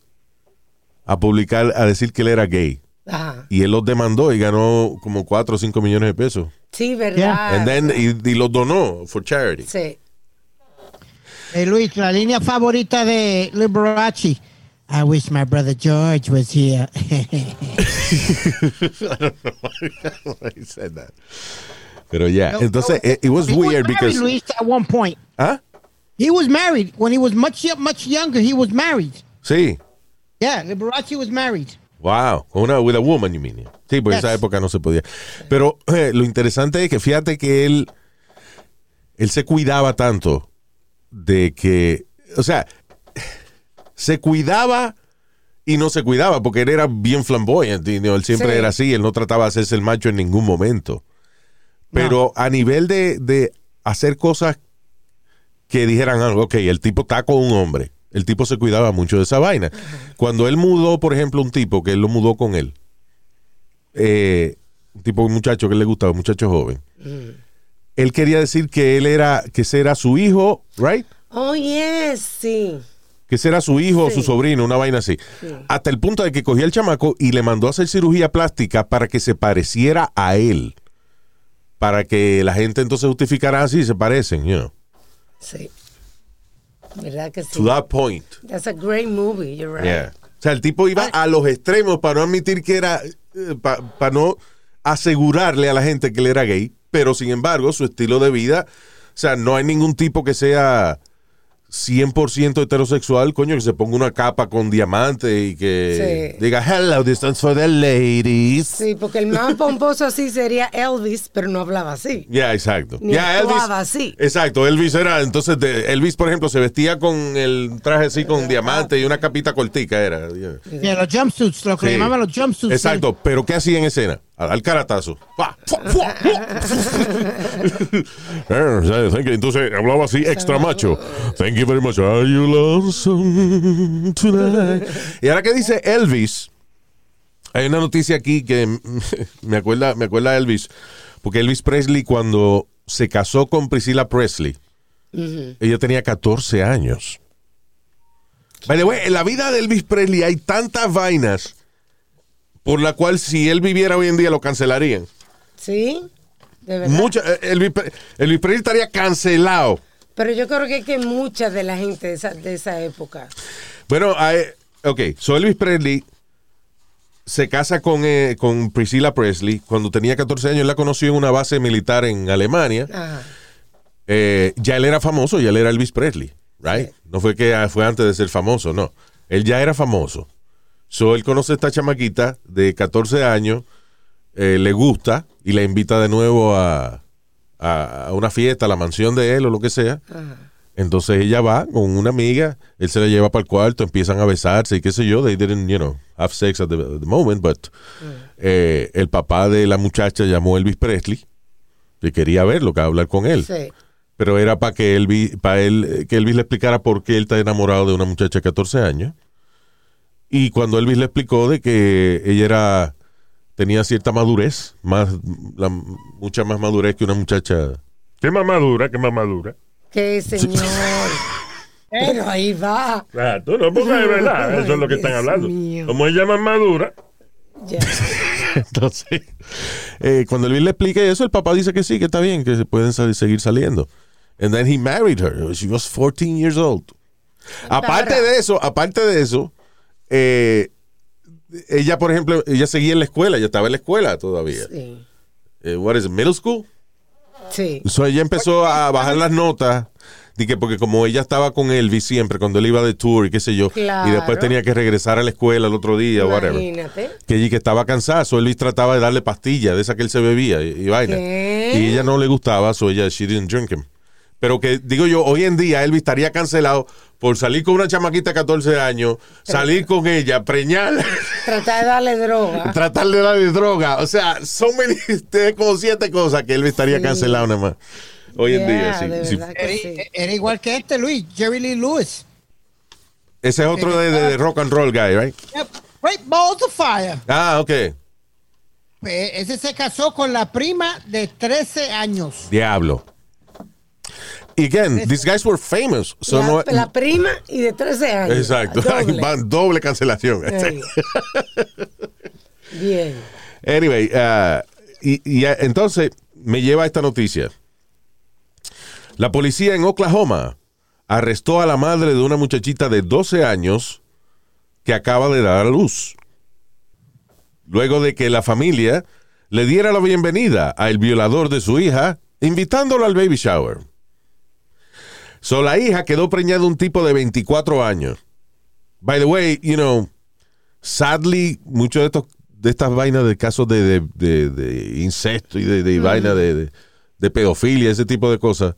a publicar, a decir que él era gay. Ajá. Y él los demandó y ganó como 4 o 5 millones de pesos. Sí, verdad. And then, y, y los donó for charity. Sí. Hey Luis, la línea favorita de Liberace. I wish my brother George was here. He said that. Pero ya, entonces, it, it was He weird married, because. Luis, at one point. ¿Ah? He was married when he was much much younger. He was married. Sí. Yeah, Liberace was married. Wow. Una, with a woman, you mean. Sí, porque en esa época no se podía. Pero eh, lo interesante es que fíjate que él. Él se cuidaba tanto de que. O sea, se cuidaba y no se cuidaba porque él era bien flamboyant. y, no, él siempre Sí. era así. Él no trataba de hacerse el macho en ningún momento. Pero a nivel de, de hacer cosas que dijeran algo, ok, el tipo está con un hombre. El tipo se cuidaba mucho de esa vaina. Cuando él mudó, por ejemplo, un tipo que él lo mudó con él, eh, un tipo, un muchacho que le gustaba, un muchacho joven, él quería decir que él era, que ese era su hijo, right? Oh, yes, sí. Que ese era su hijo o su sobrino, una vaina así. Hasta el punto de que cogía el chamaco y le mandó a hacer cirugía plástica para que se pareciera a él. Para que la gente entonces justificara así, se parecen, you know. Sí. ¿Verdad que sí? To that point. That's a great movie, you're right. Yeah. O sea, el tipo iba a los extremos para no admitir que era, para no asegurarle a la gente que él era gay, pero sin embargo su estilo de vida, o sea, no hay ningún tipo que sea 100% heterosexual, coño, que se ponga una capa con diamante y que Sí. diga, hello, this one's for the ladies. Sí, porque el más pomposo así sería Elvis, pero no hablaba así. Ya, exacto. Ni Ya, actuaba así. Exacto, Elvis era, entonces, de- Elvis, por ejemplo, se vestía con el traje así con diamante y una capita cortica, era. yeah. Yeah, los jumpsuits, lo que Sí. llamaban los jumpsuits. Exacto, pero ¿qué hacía en escena? A dar caratazo. Eh, thank you. Entonces hablaba así extra macho. Thank you very much. Are you lonesome tonight? Y ahora que dice Elvis, Hay una noticia aquí que me acuerda, me acuerda Elvis, porque Elvis Presley cuando se casó con Priscilla Presley, ella tenía 14 años. By the way, en la vida de Elvis Presley hay tantas vainas por la cual si él viviera hoy en día lo cancelarían. ¿Sí? De verdad. Mucha, eh, Elvis, Pre- Elvis Presley estaría cancelado. Pero yo creo que, que mucha de la gente de esa, de esa época. Bueno, hay- ok, so Elvis Presley se casa con, eh, con Priscilla Presley cuando tenía 14 años. Él la conoció en una base militar en Alemania. Ajá. Eh, ya él era famoso, ya él era Elvis Presley, right? No fue que ah, fue antes de ser famoso, no. Él ya era famoso. So él conoce a esta chamaquita de 14 años, eh, le gusta y la invita de nuevo a, a- a una fiesta, a la mansión de él o lo que sea. Entonces ella va con una amiga, él se la lleva para el cuarto, empiezan a besarse y qué sé yo. They didn't, you know, have sex at the, at the moment, but eh, el papá de la muchacha llamó a Elvis Presley que quería verlo, que hablar con él. Sí. Pero era para que Elvis, para él, eh, que Elvis le explicara por qué él está enamorado de una muchacha de 14 años. Y cuando Elvis le explicó de que ella era tenía cierta madurez, más la- mucha más madurez que una muchacha. ¿Qué más madura? ¿Qué más madura? Que señor. Pero ahí va. Ah, tú no, porque es verdad, eso es lo que están hablando. mío. Como ella es más madura, Ya. Entonces, eh, cuando Elvis le explique eso, el papá dice que sí, que está bien, que se pueden sal- seguir saliendo. And then he married her. She was 14 years old. Aparte de eso, aparte de eso, eh, ella, por ejemplo, ella seguía en la escuela, ella estaba en la escuela todavía. Sí. Eh, what is it, middle school? Sí. So ella empezó a bajar las notas, que porque como ella estaba con Elvis siempre, cuando él iba de tour y qué sé yo, y después Claro. tenía que regresar a la escuela el otro día, whatever Imagínate. que ella que estaba cansada, so Elvis trataba de darle pastillas de esa que él se bebía y, y vaina. ¿Qué? Y ella no le gustaba, so ella, she didn't drink him. Pero que digo yo, hoy en día Elvis estaría cancelado por salir con una chamaquita de 14 años, salir con ella, preñarla, Tratar de darle droga. tratar de darle droga. O sea, son como siete cosas que Elvis estaría Sí. cancelado nada más. Hoy en día, sí. de sí. verdad que Era, era igual que este, Luis, Jerry Lee Lewis. Ese es otro de, de- de rock and roll guy, right? Yep. Great Balls of Fire. Ah, ok. Eh, Ese se casó con la prima de 13 años. Diablo. Y again, these guys were famous. So la, no- la prima y de 13 años. Exacto. Doble. Van doble cancelación. Ey. Bien. Anyway, uh, y, y, uh, entonces me lleva a esta noticia. La policía en Oklahoma arrestó a la madre de una muchachita de 12 años que acaba de dar a luz. Luego de que la familia le diera la bienvenida al violador de su hija, invitándolo al baby shower. So la hija quedó preñada de un tipo de 24 años. By the way, you know, sadly, muchos de estos de estas vainas de casos de, de, de- de incesto y de, de vaina de, de- pedofilia, ese tipo de cosas,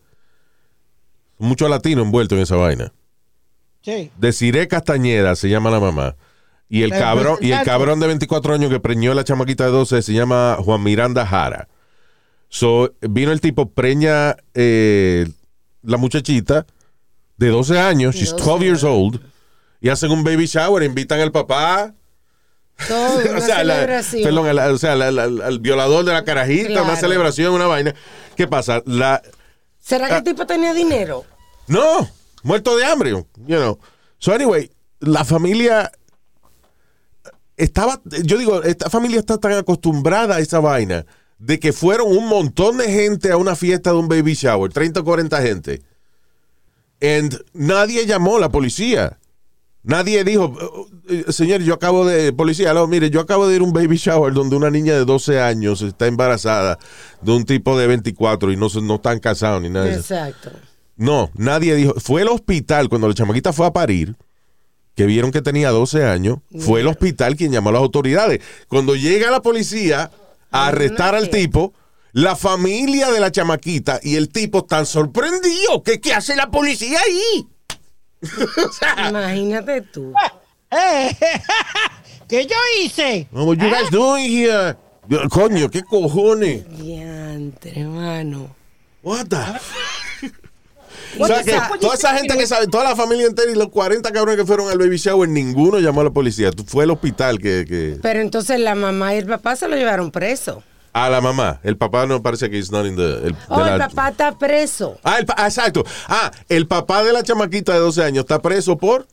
muchos latinos envueltos en esa vaina. Sí. Desiree Castañeda se llama la mamá. Y el cabrón, pues, y el cabrón de 24 años que preñó a la chamaquita de 12 se llama Juan Miranda Jara. So, vino el tipo, preña eh, la muchachita de 12 años, she's 12 years old, y hacen un baby shower, invitan al papá, Todo, una o sea, la- celebración. perdón, o sea, la- al violador de la carajita, una Claro. celebración, una vaina. ¿Qué pasa? La, ¿Será que Ah. el tipo tenía dinero? no, muerto de hambre, you know. So anyway, la familia estaba, yo digo, esta familia está tan acostumbrada a esa vaina de que fueron un montón de gente a una fiesta de un baby shower, 30 o 40 gente. And nadie llamó a la policía. Nadie dijo, "Eh, eh, señor, yo acabo de, policía, no, mire, yo acabo de ir a un baby shower donde una niña de 12 años está embarazada de un tipo de 24 y no, no están casados ni nada. Exacto. No, nadie dijo. Fue el hospital, cuando la chamaquita fue a parir, que vieron que tenía 12 años, fue el hospital quien llamó a las autoridades. Cuando llega la policía a arrestar al tipo, la familia de la chamaquita y el tipo están sorprendidos. ¿Qué, qué hace la policía ahí? o sea, Imagínate tú. Eh, ¿Qué yo hice? what you guys doing here? Coño, ¿qué cojones? Diantre, hermano. What the? O sea que toda esa gente que sabe, toda la familia entera y los 40 cabrones que fueron al baby shower, ninguno llamó a la policía. Fue el hospital que, que- Pero entonces la mamá y el papá se lo llevaron preso. A la mamá. El papá no parece que es not in the. el- Oh, el la- papá está preso. Ah, el ah, exacto. Ah, el papá de la chamaquita de 12 años está preso por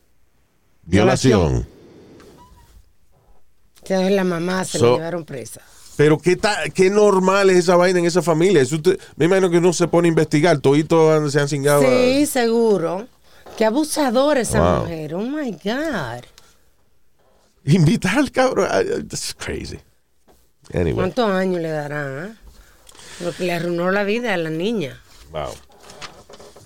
violación. Violación. Entonces la mamá se So- lo llevaron presa. Pero qué, ta- qué normal es esa vaina en esa familia. Eso me imagino que uno se pone a investigar. Toditos se han cingado. a- Sí, seguro. Qué abusadora esa Wow. mujer. Oh my God. Invitar al cabrón. That's crazy. Anyway. ¿Cuántos años le dará? ah? Lo que le arruinó la vida a la niña. Wow.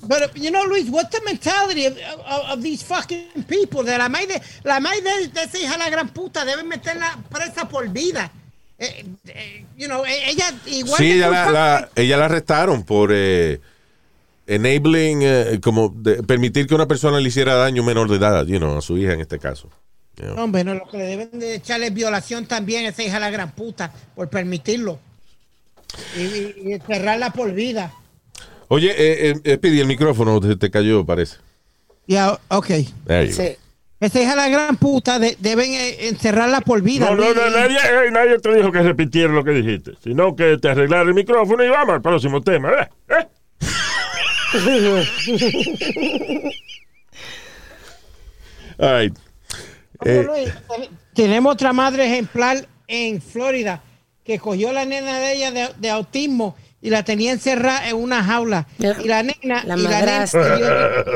But you know, Luis, what's the mentality of, of, of these fucking people? De la madre la madre de, de esa hija de la gran puta deben meterla presa por vida. Eh, eh, you know, eh, ella igual Sí, que ella la, ella la arrestaron por eh, enabling, eh, como de- permitir que una persona le hiciera daño menor de edad, you know, a su hija en este caso. You know. Hombre, no, lo que le deben de echarle es violación también a esa hija de la gran puta por permitirlo. Y, y, y encerrarla por vida. Oye, eh, eh, eh, el micrófono te, te cayó, parece. Ya, ok. There you go. Sí. Esa hija de la gran puta de- deben eh, encerrarla por vida. No, no, no, nadie, eh, nadie te dijo que repitiera lo que dijiste, sino que te arreglara el micrófono y vamos al próximo tema. ¿eh? ¿Eh? All right. Oye, Eh, Luis, tenemos otra madre ejemplar en Florida que cogió la nena de ella de, de autismo y la tenía encerrada en una jaula. La- y la nena. La y la nena madrastra.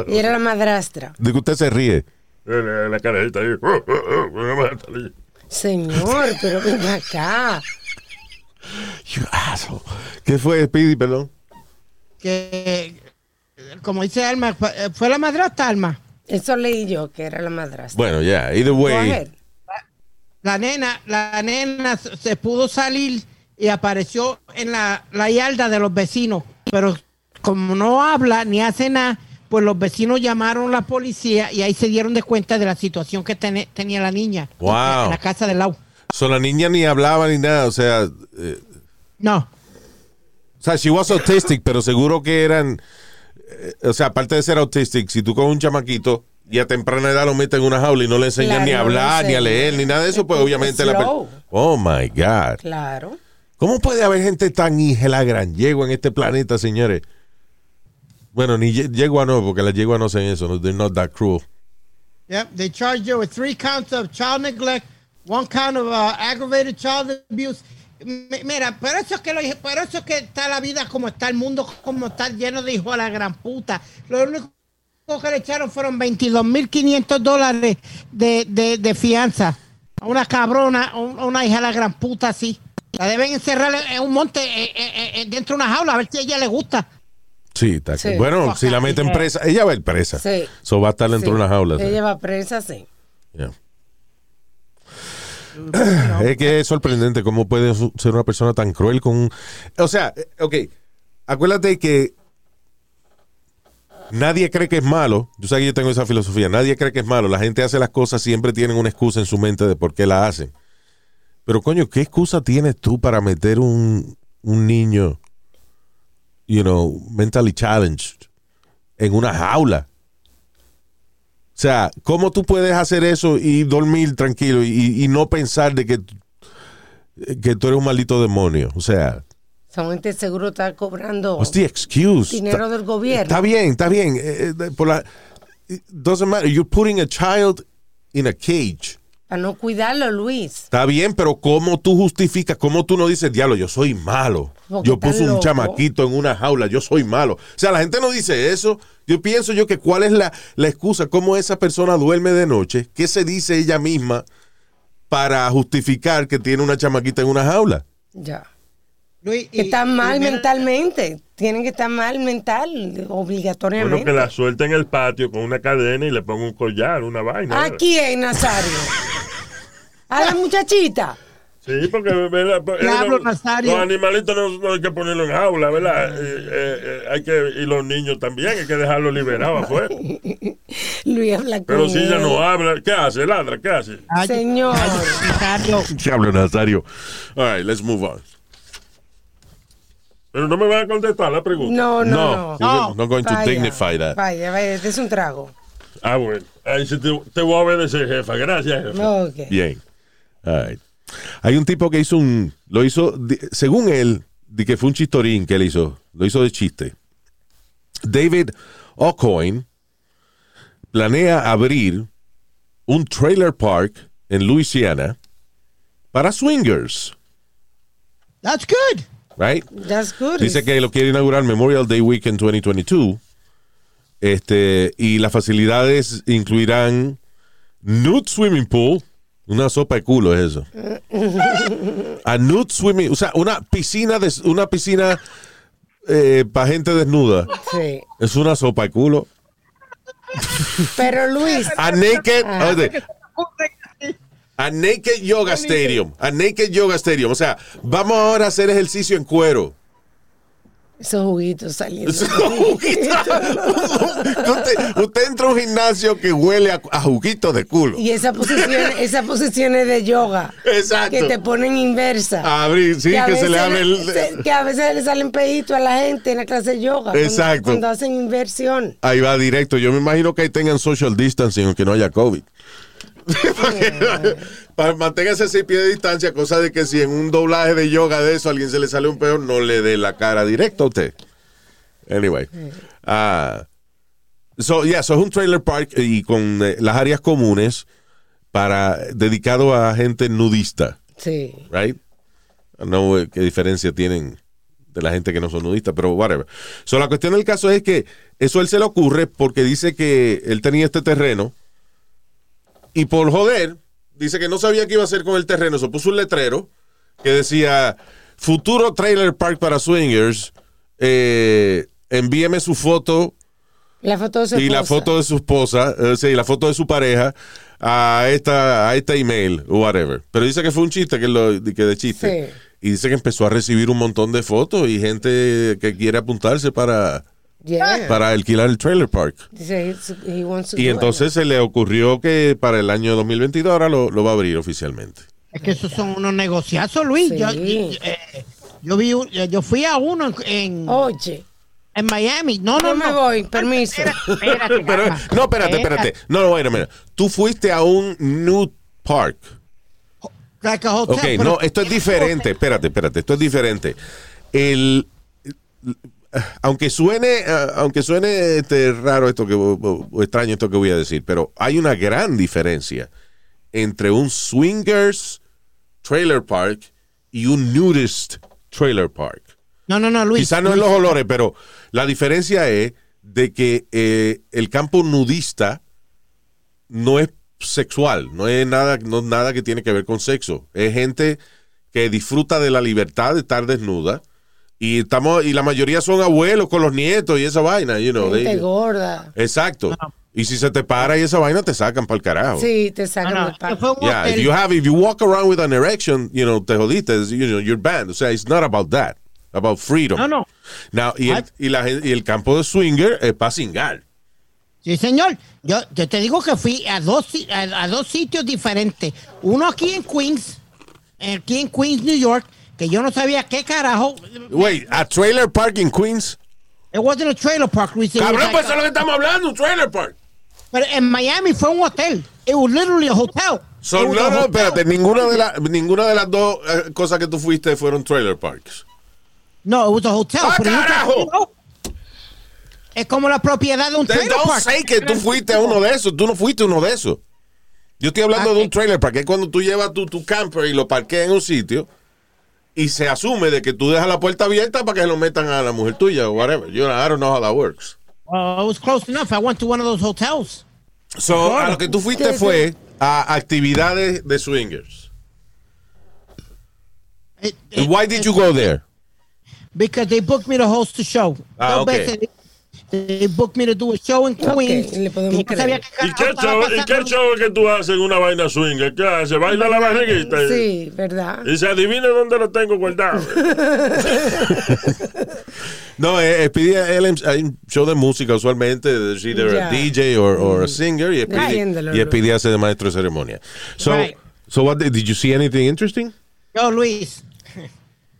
Y era la madrastra. de que usted se ríe. Eh, La, la carajita ahí. uh, uh, uh, Señor, pero ven acá. You asshole. ¿Qué fue, Speedy, perdón? que, como dice Alma, fue, fue la madrastra Alma. Eso leí yo, que era la madrastra. Bueno, ya, either way. La nena, la nena se se pudo salir y apareció en la, la yarda de los vecinos, pero como no habla ni hace nada, pues los vecinos llamaron a la policía y ahí se dieron de cuenta de la situación que tenía la niña Wow. en la casa del lado. So, la niña ni hablaba ni nada, o sea, eh, No, o sea, she was autistic, pero seguro que eran, eh, o sea, aparte de ser autistic, si tú con un chamaquito y a temprana edad lo metes en una jaula y no le enseñan Claro, ni a no hablar, ni a leer, ni nada de eso, pues Es obviamente la... Oh, my God. Claro. ¿Cómo puede haber gente tan hija la gran yegua en este planeta, señores? Bueno, ni ye- yegua no, porque las yeguas no hacen eso, they're not that cruel. Yep, they charged her with three counts of child neglect, one count of uh, aggravated child abuse. Mira, pero eso es que lo, pero eso es que está la vida como está el mundo, como está lleno de hijos a la gran puta. Lo único que le echaron fueron 22.500 dólares de, de, de fianza. A una cabrona, a un- a una hija de la gran puta así. La deben encerrar en un monte, eh, eh, eh, dentro de una jaula, a ver si a ella le gusta. Sí, está Sí. Bueno, si la meten presa, ella va a ir presa. Sí. So va a estar dentro Sí. de una jaula. Ella va presa, sí. Yeah. es que es sorprendente cómo puede ser una persona tan cruel con... un- O sea, eh, ok, acuérdate que nadie cree que es malo. Yo sé que yo tengo esa filosofía. Nadie cree que es malo. La gente hace las cosas, siempre tienen una excusa en su mente de por qué la hacen. Pero coño, ¿qué excusa tienes tú para meter un, un niño, you know, mentally challenged en una jaula? O sea, ¿cómo tú puedes hacer eso y dormir tranquilo y, y no pensar de que, que tú eres un maldito demonio? O sea, Esa gente seguro está cobrando what's the excuse? dinero Está- del gobierno. Está bien, está bien. Eh, eh, por la, it doesn't matter. You're putting a child in a cage. Para no cuidarlo, Luis. Está bien, pero ¿cómo tú justificas? ¿Cómo tú no dices, diablo, yo soy malo? Porque yo puse un loco. chamaquito en una jaula, yo soy malo. O sea, la gente no dice eso. Yo pienso yo que cuál es la, la excusa, cómo esa persona duerme de noche, qué se dice ella misma para justificar que tiene una chamaquita en una jaula. Ya. Luis, Que y- están mal y mira- mentalmente. Tienen que estar mal mental, obligatoriamente. Bueno, que la suelta en el patio con una cadena y le ponga un collar, una vaina. ¿A quién, Nazario? A la muchachita. Sí, porque ¿verdad? Pues, Diablo, los animalitos no, no hay que ponerlos en jaula, ¿verdad? Eh, eh, eh, hay que, y los niños también, hay que dejarlos liberados afuera. Luis habla con Pero si ella no habla, ¿qué hace? Ladra, ¿qué hace? Ay, Señor. ay, Nazario. Diablo, Nazario. All right, let's move on. Pero no me van a contestar la pregunta. No, No, no, no. not going to Vaya, dignify that. Vaya, vaya, este es un trago. Ah, bueno. Ahí te, te voy a obedecer, jefa. Gracias, jefa. Bien. All right. Hay un tipo que hizo un. Lo hizo. Según él, de que fue un chistorín que él hizo. Lo hizo de chiste. David O'Coin planea abrir un trailer park en Louisiana para swingers. That's good. Right? That's good. Dice que lo quiere inaugurar Memorial Day Weekend 2022. Este, y las facilidades incluirán nude swimming pool, una sopa de culo es eso. A nude swimming, o sea, una piscina de, una piscina para gente desnuda. Sí. Es una sopa de culo. Pero Luis, A naked, Ah. oye, a naked yoga stadium, a naked yoga stadium. O sea, vamos ahora a hacer ejercicio en cuero. Esos juguitos saliendo. usted, usted entra a un gimnasio que huele a, a juguito de culo. Y esa posición, esas posiciones de yoga Exacto. que te ponen inversa. Abrir, sí, que, se le abre el. se- que a veces le salen peditos a la gente en la clase de yoga. cuando- Exacto. Cuando, hacen inversión. Ahí va directo. Yo me imagino que ahí tengan social distancing, aunque no haya COVID. Para manténgase seis pies de distancia, cosa de que si en un doblaje de yoga de eso a alguien se le sale un peor, no le dé la cara directa a usted. Anyway. ah so, yeah, so es un trailer park y con eh, las áreas comunes para dedicado a gente nudista. Sí. right? No eh, qué diferencia tienen de la gente que no son nudistas, pero whatever. So, la cuestión del caso es que eso a él se le ocurre porque dice que él tenía este terreno y por joder, dice que no sabía qué iba a hacer con el terreno. Se puso un letrero que decía futuro trailer park para swingers. eh, envíeme su foto La foto de su y la foto de su esposa, eh, sí, la foto de su pareja a esta a este email o whatever. Pero dice que fue un chiste, que lo que de chiste. Sí. Y dice que empezó a recibir un montón de fotos y gente que quiere apuntarse para, Yeah. para alquilar el trailer park. Dice, he's- he wants to Y entonces se le ocurrió que para el año 2022 ahora lo, lo va a abrir oficialmente. Es que esos son unos negociazos, Luis. Sí. Yo, yo- eh, yo vi, un- yo fui a uno en. Oye, en Miami. No, no, no no. me voy, permiso. Espérate, Pero, calma. no, espérate, espérate. No, no, wait a minute. Tú fuiste a un nude park. Like a hotel, Ok, no, esto es diferente. Espérate, espérate, esto es diferente. El, aunque suene, eh, aunque suene este, raro esto que o, o extraño esto que voy a decir, pero hay una gran diferencia entre un swingers trailer park y un nudist trailer park. No, no, no, Luis. Quizás no en los olores, pero la diferencia es de que eh, el campo nudista no es sexual, no es nada, no nada que tiene que ver con sexo. Es gente que disfruta de la libertad de estar desnuda y estamos y la mayoría son abuelos con los nietos y esa vaina, you know. Gente they- gorda. exacto. Y si se te para y esa vaina te sacan para el carajo. Sí, te No, sacan no, un Yeah, if you have, if you walk around with an erection, you know, te jodiste, you know, you're banned. O sea, it's not about that, about freedom. No, no. Now, y, el, y, la y el campo de swinger es para cingar. Sí, señor. Yo, yo te digo que fui a dos, si- a, a dos sitios diferentes. Uno aquí en Queens, aquí en Queens, New York, que yo no sabía qué carajo. Wait, a trailer park in Queens. It wasn't a trailer park, Cabrón, pues a- eso es lo que estamos hablando, un trailer park. Pero en Miami fue un hotel. It was literally a hotel. So, no, no, espérate, ninguna de, la- ninguna de las dos eh, cosas que tú fuiste fueron trailer parks. No, it was a hotel. ¡Ah, pero carajo! Es como la propiedad de un trailer don't park. say que tú fuiste a uno de esos, tú no fuiste a uno de esos. Yo estoy hablando Ah, de un eh. trailer park, que es cuando tú llevas tu, tu camper y lo parqueas en un sitio y se asume de que tú dejas la puerta abierta para que se lo metan a la mujer tuya o whatever. You know, I don't know how that works. Uh, it was close enough. I went to one of those hotels. So, a lo que tú fuiste fue a actividades de swingers. It- it- why did you go there? Because they booked me to host a show. Ah, okay. They booked me to do a show in Queens. le podemos y yo no sabía ¿Y qué show, ¿Y qué show es que tú haces en una vaina swinger? ¿Qué haces? ¿Baila la barriguita? Sí, ¿verdad? Y se adivina dónde lo tengo guardado. No, eh, eh, Speedy, él hay un show de música usualmente, es either Ya. a DJ or, or a singer, y Speedy, hace de maestro de ceremonia. So, Right. so what, did, did you see anything interesting? Yo, Luis.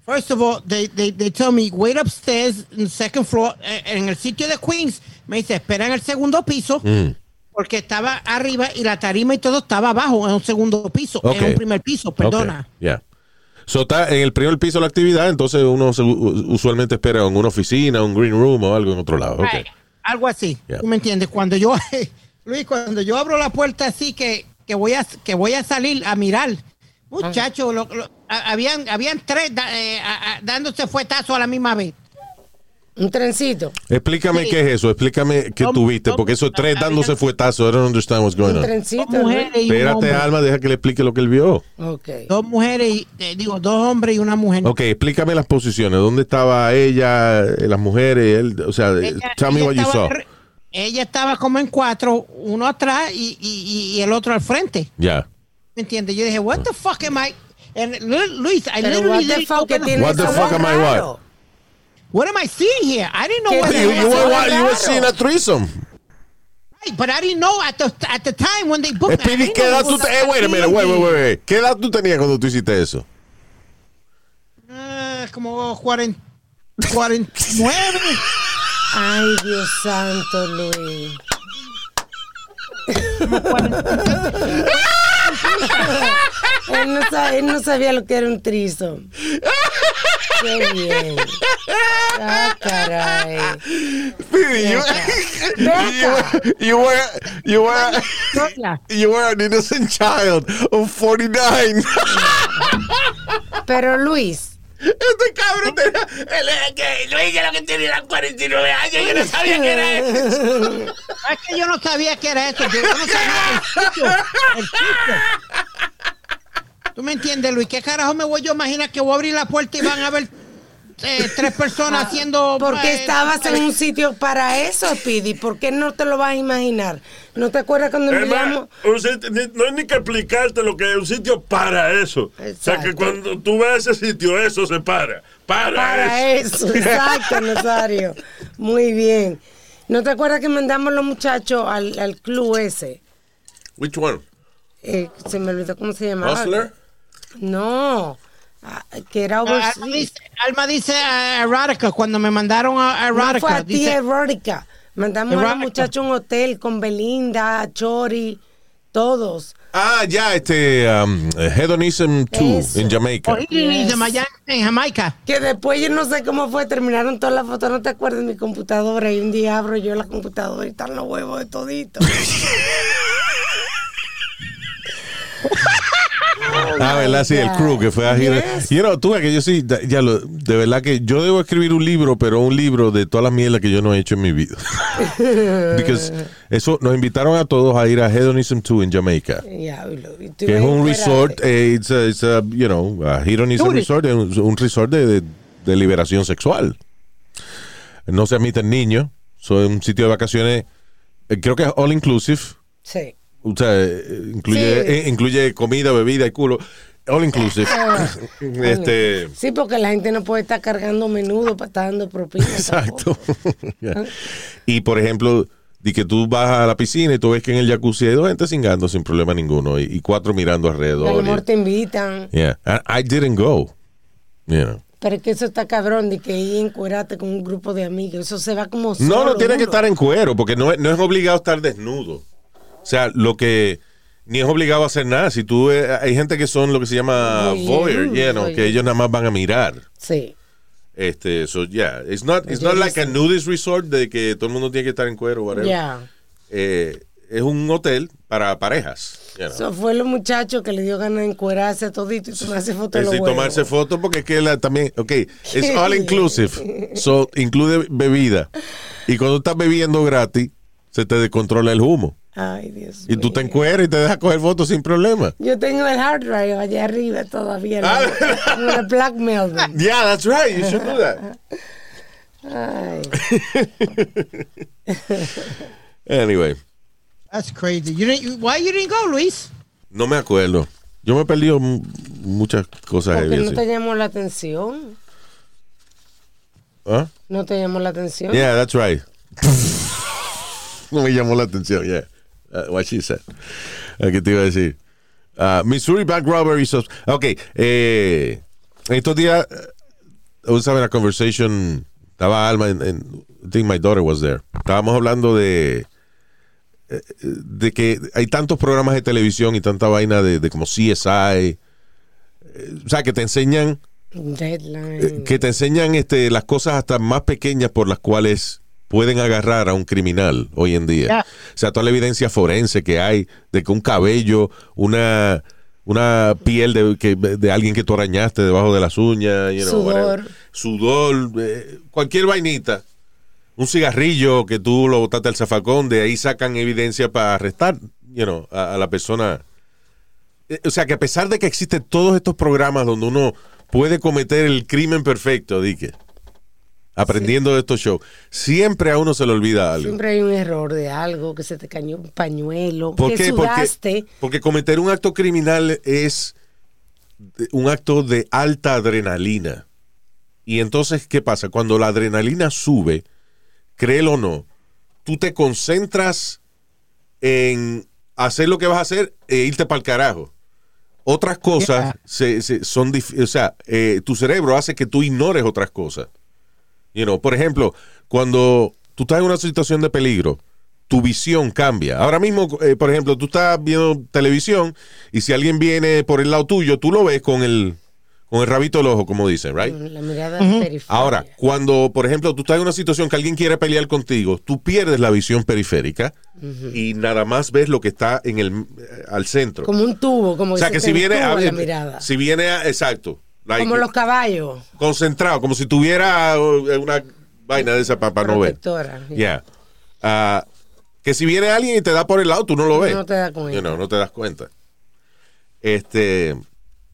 First of all, they, they, they tell me, wait upstairs in the second floor. Eh, En el sitio de Queens, me dice, espera en el segundo piso. Mm. Porque estaba arriba y la tarima y todo estaba abajo en un segundo piso, en un primer piso, perdona. Ok, Ya. So, está en el primer piso la actividad, entonces uno usualmente espera en una oficina, un green room o algo en otro lado. Ok. Right. Algo así. Yeah. ¿Tú me entiendes? Cuando yo, Luis, cuando yo abro la puerta así que, que, voy, a, que voy a salir a mirar, muchachos, lo- lo- a- habían, habían tres da- eh, a- a- dándose fuetazo a la misma vez. Un trencito. Explícame Sí. qué es eso, explícame qué Dos- tuviste, porque esos tres había- dándose fuetazo, I don't understand what's going Un on. trencito. Dos mujeres y un Espérate. Alma, deja que le explique lo que él vio. ¿no? Ok. Dos mujeres, y, eh, digo, dos hombres y una mujer. Ok, explícame las posiciones. ¿Dónde estaba ella, eh, las mujeres? Él, o sea, Ella- tell me ella what you estaba saw. re- Ella estaba como en cuatro, uno atrás y, y- y el otro al frente. Ya. ¿Me entiendes? Yo dije, what the fuck am I? And Lu- Luis, I Pero literally what the fuck que tiene What the fuck am I what? What am I seeing here? I didn't know ¿Qué what te You, you were, es you were seeing a threesome. Right, but I didn't know at the at the time when they booked. Speedy, didn't ¿qué edad tú was te- eh, wait a minute, wait, wait, wait, wait. ¿Qué edad tú tenías cuando tú hiciste eso? Ah, como 40, 49. Ay, Dios santo, Luis. él, no sa- él no sabía lo que era un trizo. Qué bien. Ah, caray. Speedy, you, acá. you were, you were, you were an innocent child of 49. Pero Luis, Este cabrón tenía, él es que Luis ya lo que tenía 49 años, yo no sabía que era eso. Es que yo no sabía que era eso. Yo no sabía el sitio. El sitio. ¿Tú me entiendes, Luis? ¿Qué carajo me voy yo a imaginar que voy a abrir la puerta y van a ver eh, tres personas haciendo. porque eh, estabas en un sitio para eso, Speedy. ¿Por qué no te lo vas a imaginar? ¿No te acuerdas cuando enviamos? un sitio- ni- no hay ni que explicarte lo que es un sitio para eso. O sea, que cuando tú ves ese sitio, eso se para. Para, Para eso. eso, exacto, Nazario. Muy bien. ¿No te acuerdas que mandamos los muchachos al, al club ese? Which one? Eh, se me olvidó cómo se llamaba. Hustler? No, ah, que era. Alma dice, Alma dice a Erotica cuando me mandaron a, a No Erotica. fue a ti, dice, Erótica. Mandamos a los muchachos a un hotel con Belinda, Chori, todos. Ah, ya, este, um, Hedonism 2 Eso. en Jamaica. en Jamaica. Que después yo no sé cómo fue, terminaron todas las fotos, no te acuerdas de mi computadora y un día abro yo la computadora y están los huevos de todito. Ah, ¿verdad? Sí, el crew que fue a girar. Yes. Y no, tú, que yo sí, ya lo, de verdad que yo debo escribir un libro, pero un libro de todas las mierdas que yo no he hecho en mi vida. Because eso, nos invitaron a todos a ir a Hedonism 2 en Jamaica. Que es un resort, eh, it's a, it's a, you know, a Hedonism resort, es un, un resort de, de- de liberación sexual. No se admiten niños, so, es un sitio de vacaciones, eh, creo que es all inclusive. Sí. O sea, eh, incluye, Sí. eh, incluye comida, bebida y culo. All inclusive. este, Sí, porque la gente no puede estar cargando menudo para estar dando propina. exacto. Yeah. Y por ejemplo, di que tú vas a la piscina y tú ves que en el jacuzzi hay dos gente cingando sin problema ninguno y, y cuatro mirando. A alrededor. mejor y- te invitan. yeah. I, I didn't go. You know. Pero es que eso está cabrón de que ir encuerate con un grupo de amigos. Eso se va como No, solo, no tiene que estar en cuero, porque no es, no es obligado a estar desnudo. O sea, lo que ni es obligado a hacer nada. Si tú eh, hay gente que son lo que se llama Voyeur, you know, que ellos nada más van a mirar. Sí. Este, so yeah, it's not it's not like a nudist resort de que todo el mundo tiene que estar en cuero, whatever. Ya. Eh, es un hotel para parejas. you know. Eso fue los muchachos que le dio ganas de encuerarse a todito y tomarse fotos huevos. tomarse fotos porque es que la, también, ok, es all inclusive, so incluye bebida. Y cuando estás bebiendo gratis, se te descontrola el humo. Ay, Dios Y tú te mío. encueras y te dejas coger fotos sin problema. Yo tengo el hard drive allá arriba todavía. Ah. ¿no? El blackmail. them. Yeah, that's right. You should do that. Ay. Anyway, That's crazy. You didn't, you- why you didn't go, Luis? no me acuerdo. Yo me he perdido muchas cosas Porque no así. te llamó la atención. ¿Ah? No te llamó la atención. Yeah, that's right. no me llamó la atención, yeah. Uh, what she said. Uh, ¿Qué te iba a decir? Uh, Missouri Bank Robbery. Ok, eh, estos días I was having a conversation. Estaba Alma, en, en- I think my daughter was there. Estábamos hablando de eh, de que hay tantos programas de televisión y tanta vaina de, de como CSI, eh, o sea, que te enseñan Deadline. eh, que te enseñan este, las cosas hasta más pequeñas por las cuales pueden agarrar a un criminal hoy en día. O sea, toda la evidencia forense que hay de que un cabello, una, una piel de, que, de alguien que tú arañaste debajo de las uñas, you know, Sudor. sudor, eh, cualquier vainita, un cigarrillo que tú lo botaste al zafacón, de ahí sacan evidencia para arrestar you know, a, a la persona. Eh, O sea, que a pesar de que existen todos estos programas donde uno puede cometer el crimen perfecto, Dique, aprendiendo de estos shows, siempre a uno se le olvida algo. Siempre hay un error de algo, que se te cayó un pañuelo, ¿Por que qué? Porque, sudaste. porque cometer un acto criminal es un acto de alta adrenalina. Y entonces, ¿qué pasa? Cuando la adrenalina sube, créelo o no, tú te concentras en hacer lo que vas a hacer e irte para el carajo. Otras cosas se- se- son, o sea, eh, tu cerebro hace que tú ignores otras cosas. You know, por ejemplo, cuando tú estás en una situación de peligro, tu visión cambia. Ahora mismo, eh, por ejemplo, tú estás viendo televisión y si alguien viene por el lado tuyo, tú lo ves con el, con el rabito del ojo, como dicen, right? La mirada periférica. Ahora, cuando, por ejemplo, tú estás en una situación que alguien quiere pelear contigo, tú pierdes la visión periférica y nada más ves lo que está en el eh, al centro. Como un tubo, como o sea, se que si viene a la mirada. si viene a- exacto, like, como los caballos. concentrado, como si tuviera eh, una vaina de esa para no ver. Protectora. Yeah. Ah, que si viene alguien y te da por el lado, tú no lo ves. No te das cuenta. You know, no te das cuenta. Este,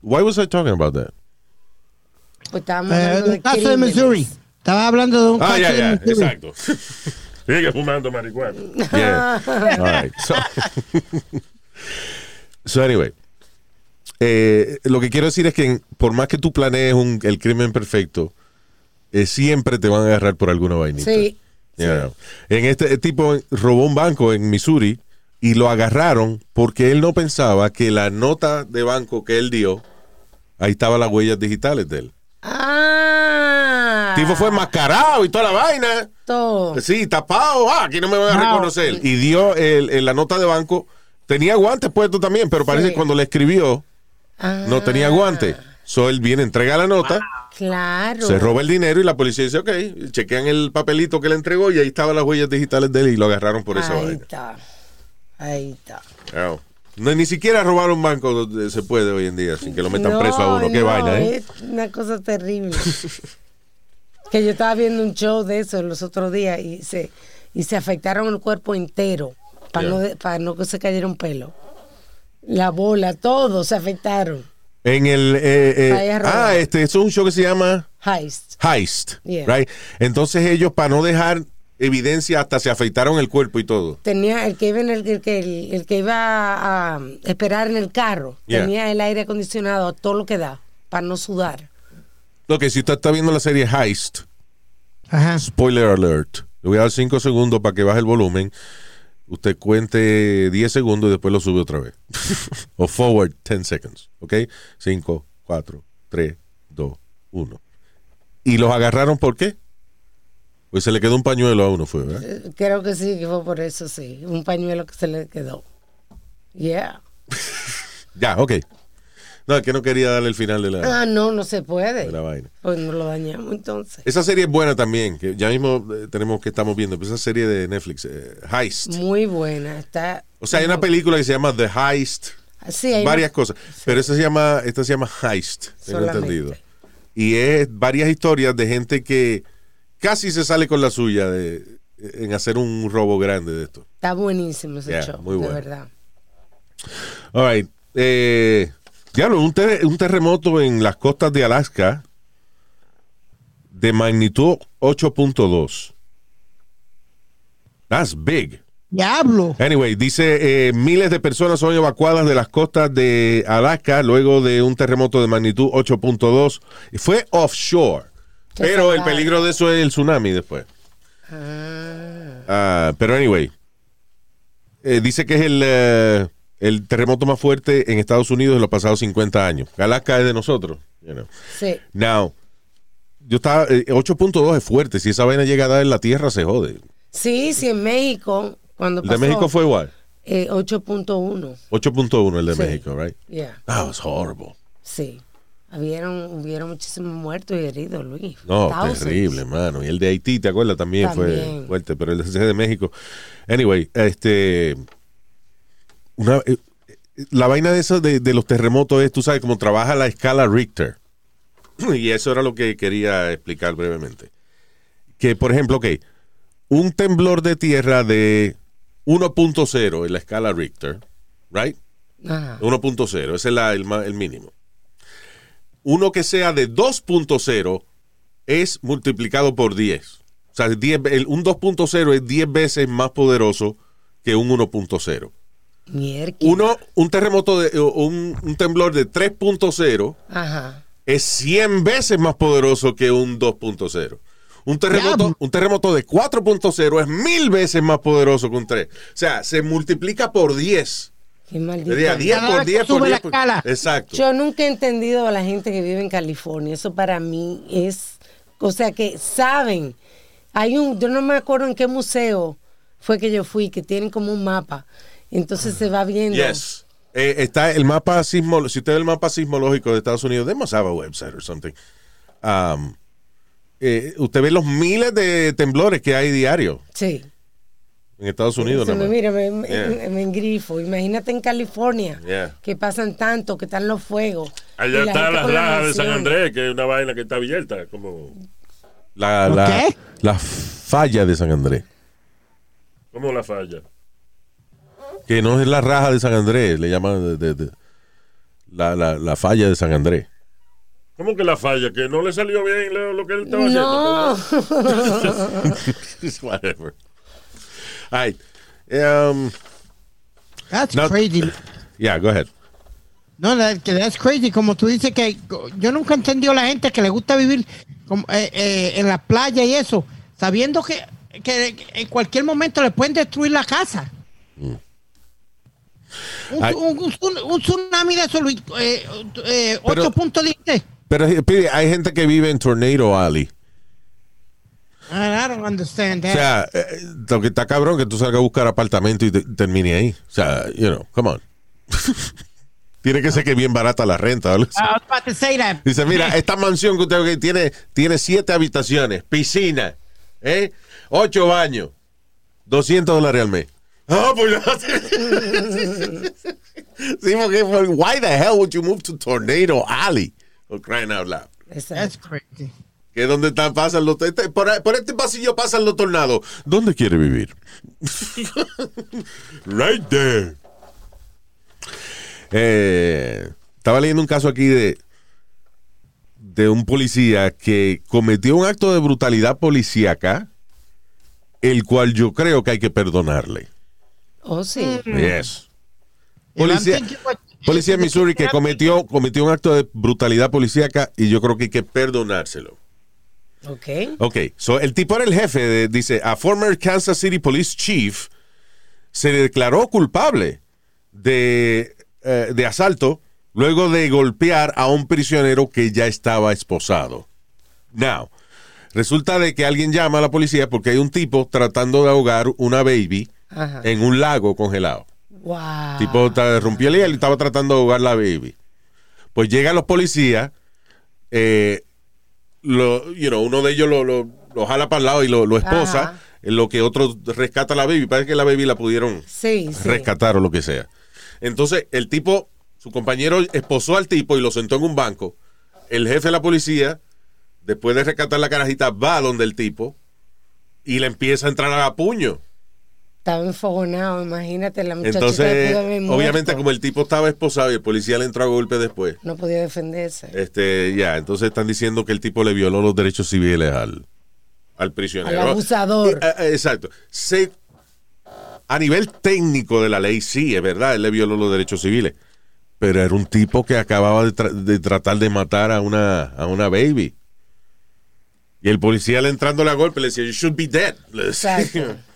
why was I talking about that? Pues estábamos Eh, hablando de de un caso de. Missouri. Estaba hablando de un Ah, caso ya, de ya, Missouri. exacto. Sigue fumando marihuana. Yeah. All right. So, so anyway, eh, lo que quiero decir es que por más que tú planees un- el crimen perfecto, eh, siempre te van a agarrar por alguna vainita. Sí. You know. En este tipo robó un banco en Missouri y lo agarraron porque él no pensaba que la nota de banco que él dio, ahí estaban las huellas digitales de él. Ah. El tipo fue enmascarado y toda la vaina. Todo. Sí, tapado. Ah, aquí no me van a No. reconocer. Y dio el, el- la nota de banco. Tenía guantes puestos también, pero parece Sí. que cuando le escribió Ah, no tenía guantes. So él viene, entrega la nota, Claro. se roba el dinero y la policía dice, ok, chequean el papelito que le entregó y ahí estaban las huellas digitales de él y lo agarraron por esa Ahí vaina. está. Ahí está. No, ni siquiera robar un banco donde se puede hoy en día sin que lo metan No, preso a uno. Qué no, vaina, ¿eh? Es una cosa terrible. que yo estaba viendo un show de eso los otros días y se, y se afectaron el cuerpo entero para Yeah. no, de- para no que se cayera un pelo. La bola, todo se afectaron. En el. eh, eh, ah, este, eso es un show que se llama Heist. Heist. Yeah. Right? Entonces ellos, para no dejar evidencia, hasta se afeitaron el cuerpo y todo. Tenía el que iba en el, el que el, el que iba a, esperar en el carro, Yeah. tenía el aire acondicionado a todo lo que da para no sudar. Lo que si usted está viendo la serie Heist, Ajá. spoiler alert, le voy a dar 5 segundos para que baje el volumen. Usted cuente 10 segundos y después lo sube otra vez. o forward 10 seconds. ¿Ok? 5, 4, 3, 2, 1. ¿Y los agarraron por qué? Pues se le quedó un pañuelo a uno, fue, ¿verdad? Eh, Creo que sí, que fue por eso, sí. Un pañuelo que se le quedó. Yeah. Ya, ok. No, es que no quería darle el final de la, Ah, no, no se puede. de la vaina. Pues no lo dañamos entonces. Esa serie es buena también, que ya mismo eh, tenemos que estamos viendo, esa serie de Netflix, eh, Heist. Muy buena. Está. O sea, hay una película que se llama The Heist, Sí, hay varias cosas, pero esta se llama, esta se llama Heist, tengo Solamente. entendido. Y es varias historias de gente que casi se sale con la suya de, en hacer un robo grande de esto. Está buenísimo ese Yeah, show, muy de bueno. verdad. All right. Eh, diablo, un, ter- un terremoto en las costas de Alaska de magnitud 8.2. That's big. Diablo. Anyway, dice eh, miles de personas son evacuadas de las costas de Alaska luego de un terremoto de magnitud 8.2. Y Fue offshore. Pero el peligro de eso es el tsunami después. Ah, Ah, pero anyway, eh, dice que es el, eh, el terremoto más fuerte en Estados Unidos en los pasados 50 años. Alaska es de nosotros. you know. sí. Now, yo estaba, eh, 8.2 es fuerte. Si esa vaina llega a dar en la tierra, se jode. Sí, sí, en México, cuando El de México fue igual. eh, 8.1. 8.1 el de Sí. México, right? Yeah, That was horrible. sí. Hubieron, hubieron muchísimos muertos y heridos, Luis. No, Thousands. terrible, mano. Y el de Haití, ¿te acuerdas? También, fue fuerte, pero el de México. Anyway, este. Una, eh, eh, la vaina de eso de, de los terremotos es, tú sabes, cómo trabaja la escala Richter. Y eso era lo que quería explicar brevemente. Que, por ejemplo, ok, un temblor de tierra de 1.0 en la escala Richter, right? Ajá. 1.0, ese es la- el, el mínimo. Uno que sea de 2.0 es multiplicado por 10. O sea, 10 el- un 2.0 es 10 veces más poderoso que un 1.0. Mierda. Uno, un terremoto, de, un, un temblor de 3.0 Ajá. es 100 veces más poderoso que un 2.0. Un terremoto, un terremoto de 4.0 es mil veces más poderoso que un 3. O sea, se multiplica por 10. Qué maldito. Sería 10 Cada por vez que 10 por sube 10. la por- escala. Exacto. Yo nunca he entendido a la gente que vive en California. Eso para mí es, o sea, que saben. Hay un, yo no me acuerdo en qué museo fue que yo fui, que tienen como un mapa. Entonces se va viendo. Yes. Eh, está el mapa sismológico. Si usted ve el mapa sismológico de Estados Unidos, they must have a website or something. Um, eh, usted ve los miles de temblores que hay diario Sí. en Estados Unidos. Nada más. mira, me, Yeah. me engrifo. Imagínate en California, Yeah. que pasan tanto, que están los fuegos. Allá la está la raja de San. Andrés, que es una vaina que está abierta, como, La, ¿Lo la, qué? la falla de San Andrés. como la falla. Que no es la raja de San Andrés, le llaman de- de- de- la, la, la falla de San Andrés. ¿Cómo que la falla? Que no le salió bien lo, lo que él estaba No. haciendo. Whatever. All right. Um, That's No. crazy. yeah, go ahead. No, that, que that's crazy. Como tú dices que yo nunca he entendido a la gente que le gusta vivir como, eh, eh, en la playa y eso, sabiendo que, que en cualquier momento le pueden destruir la casa. Un, tsunami de eso, eh, eh, Pero- 8.10. Pero eh, Pidi, hay gente que vive en Tornado Alley. I don't understand O that. sea, eh, lo que está cabrón que tú salgas a buscar apartamento y te- termine ahí. O sea, you know, come on. Tiene que ser que bien barata la renta. ¿vale? I was about to say that. Dice, mira, esta mansión que usted tiene, tiene siete habitaciones, piscina, ¿eh? ocho baños, 200 dólares al mes. Ah, pues sí, porque, why the hell would you move to Tornado Alley? For crying out loud. That's crazy. Que es donde están, pasan los... este- por, por este pasillo pasan los tornados. ¿Dónde quiere vivir? right there. Eh, estaba leyendo un caso aquí de, de un policía que cometió un acto de brutalidad policíaca, el cual yo creo que hay que perdonarle. Oh, sí. Yes. I'm Policía, policía de Missouri que cometió, cometió un acto de brutalidad policíaca y yo creo que hay que perdonárselo. Ok. Ok, so el tipo era el jefe, de- dice, a former Kansas City Police Chief se le declaró culpable de, eh, de asalto luego de golpear a un prisionero que ya estaba esposado. Now, resulta de que alguien llama a la policía porque hay un tipo tratando de ahogar una baby Ajá. en un lago congelado. Wow. Tipo, rompió el hielo y estaba tratando de ahogar la baby. Pues llegan los policías, eh, lo, you know, uno de ellos lo, lo- lo jala para el lado y lo, lo esposa, Ajá. en lo que otro rescata a la baby. Parece que la baby la pudieron Sí, sí. rescatar o lo que sea. Entonces, el tipo, su compañero esposó al tipo y lo sentó en un banco. El jefe de la policía, después de rescatar la carajita, va donde el tipo y le empieza a entrar a puño. Estaba enfogonado, imagínate, la muchachita Entonces, obviamente, como el tipo estaba esposado y el policía le entró a golpe después, No podía defenderse. este, ya, entonces están diciendo que el tipo le violó los derechos civiles al, al prisionero. Al abusador. Eh, eh, exacto. Se- a nivel técnico de la ley, sí, es verdad, él le violó los derechos civiles. Pero era un tipo que acababa de, tra- de tratar de matar a una, a una baby. Y el policía le entrándole a golpe le decía, you should be dead. Exacto.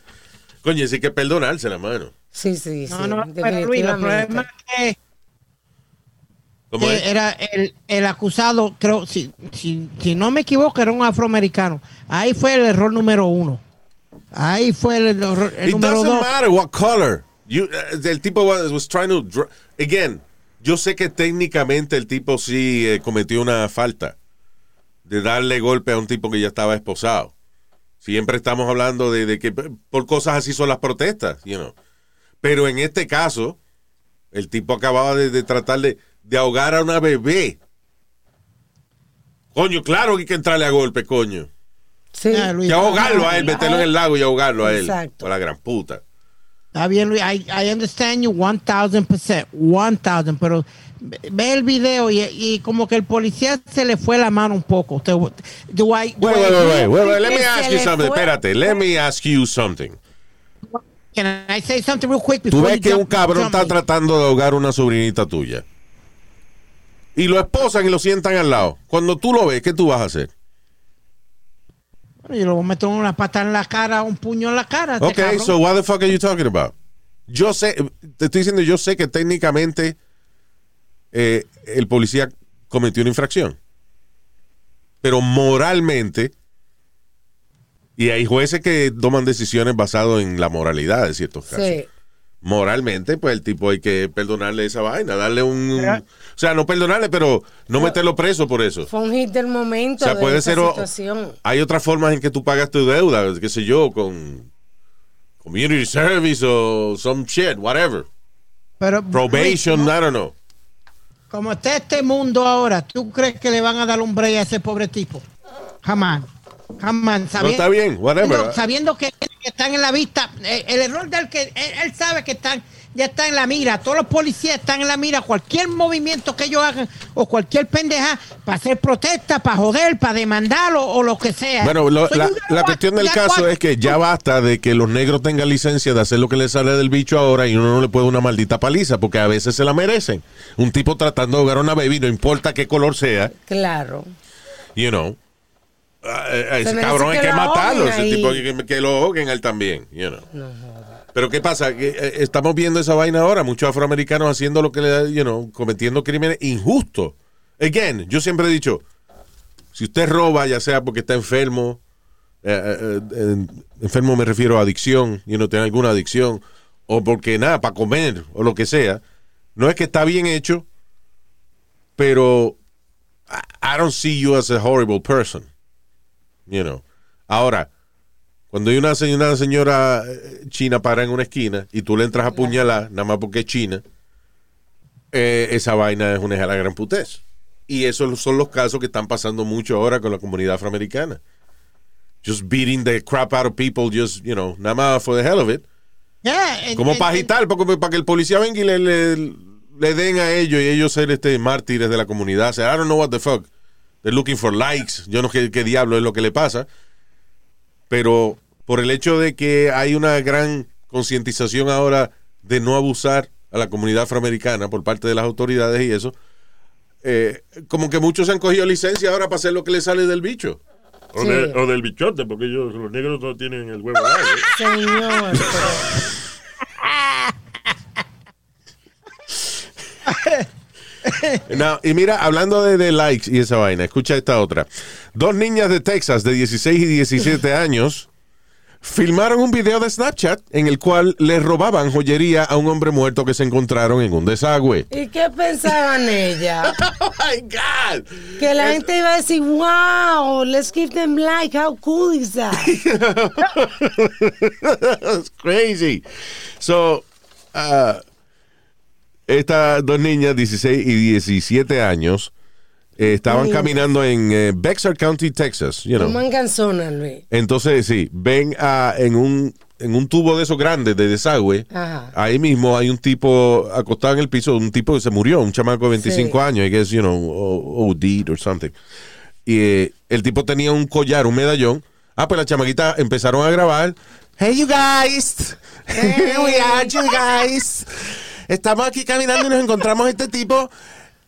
Coño, sí que perdonársela, mano. Sí, sí, sí. No, no, pero Luis, el definitivamente. problema es que ¿Cómo que es? era el, el acusado, creo, si, si, si no me equivoco, era un afroamericano. Ahí fue el error número uno. Ahí fue el, error- el It número doesn't dos. matter what color. You, uh, el tipo was, was trying to... dr- Again, yo sé que técnicamente el tipo sí eh, cometió una falta de darle golpe a un tipo que ya estaba esposado. Siempre estamos hablando de, de que por cosas así son las protestas, you know. Pero en este caso, el tipo acababa de, de tratar de, de ahogar a una bebé. Coño, claro que hay que entrarle a golpe, coño. Sí. Ah, Luis, Que ahogarlo a él, meterlo en el lago y ahogarlo a él. Exacto. Por la gran puta. Está bien, Luis. I, I understand you 1000%. 1000%. Pero ve- el video y, y como que el policía se le fue la mano un poco. Te- do I- do Wait, I wait, wait, wait, wait, wait. Let me ask you something. fue- Espérate, let me ask you something. Can I say something real quick? Tú ves que un cabrón está me? tratando de ahogar a una sobrinita tuya. Y lo esposan y lo sientan al lado. Cuando tú lo ves, ¿qué tú vas a hacer? Bueno, yo le voy a meter una pata en la cara, un puño en la cara. este Ok, cabrón. so what the fuck are you talking about? Yo sé, te estoy diciendo, yo sé que técnicamente eh, el policía cometió una infracción. Pero moralmente, y hay jueces que toman decisiones basadas en la moralidad de ciertos casos. Sí. moralmente, pues el tipo hay que perdonarle esa vaina, darle un... O sea, no perdonarle, pero no meterlo preso por eso. Fue un hit del momento O sea, de puede esa ser... situación. Hay otras formas en que tú pagas tu deuda, qué sé yo, con community service o some shit, whatever. Pero, Probation, Luis, I don't know. Como está este mundo ahora, ¿tú crees que le van a dar un break a ese pobre tipo? Jamás. Jamás. No está bien, whatever. Sabiendo, sabiendo que, están en la vista. eh, El, error del que él, él sabe que están ya está en la mira. Todos los policías están en la mira. Cualquier movimiento que ellos hagan o cualquier pendeja para hacer protesta, para joder, para demandarlo o lo que sea. Bueno, lo- la, la cuestión del caso es que ya basta de que los negros tengan licencia de hacer lo que les sale del bicho ahora y uno no le puede una maldita paliza porque a veces se la merecen. Un tipo tratando de ahogar a una baby, no importa qué color sea, Claro. you know. a- a ese merece cabrón hay que que lo matarlo, ese tipo hay que, que lo ahoguen a él también, you know. Pero ¿qué pasa? Que, eh, estamos viendo esa vaina ahora, muchos afroamericanos haciendo lo que le da, you know, cometiendo crímenes injustos. Again, yo siempre he dicho, si usted roba, ya sea porque está enfermo, eh, eh, enfermo me refiero a adicción, y no tiene alguna adicción, o porque nada, para comer, o lo que sea, no es que está bien hecho, pero I don't see you as a horrible person. You know. Ahora, cuando hay una, se- una señora eh, china para en una esquina y tú le entras a apuñalar, nada más porque es china, eh, esa vaina es una gran putez. Y esos son los casos que están pasando mucho ahora con la comunidad afroamericana. Just beating the crap out of people, just, you know, nada más for the hell of it. Yeah, and- Como para agitar, para que el policía venga y le, le, le den a ellos y ellos ser este mártires de la comunidad. O sea, I don't know what the fuck. They're looking for likes. Yo no sé qué, qué diablo es lo que le pasa. Pero por el hecho de que hay una gran concientización ahora de no abusar a la comunidad afroamericana por parte de las autoridades y eso, eh, como que muchos han cogido licencia ahora para hacer lo que les sale del bicho. O, Sí. de- o del bichote, porque ellos, los negros no tienen el huevo largo. Señor. pero- No, y mira, hablando de, de likes y esa vaina, escucha esta otra. Dos niñas de Texas de 16 y 17 años filmaron un video de Snapchat en el cual le robaban joyería a un hombre muerto que se encontraron en un desagüe. ¿Y qué pensaban ella? Oh my God! Que la gente iba a decir, wow, let's give them like, how cool is that? That's crazy. So, uh, estas dos niñas, 16 y 17 años, eh, estaban caminando en eh, Bexar County, Texas. You know. Luis. Entonces, sí, ven a, en, un, en un tubo de esos grandes de desagüe. Ajá. Ahí mismo hay un tipo acostado en el piso, un tipo que se murió, un chamaco de 25 Sí. años, I guess, you know, o- OD'd or something. Y eh, el tipo tenía un collar, un medallón. Ah, pues las chamaquitas empezaron a grabar. Hey, you guys. Here we are, you guys. Estamos aquí caminando y nos encontramos este tipo.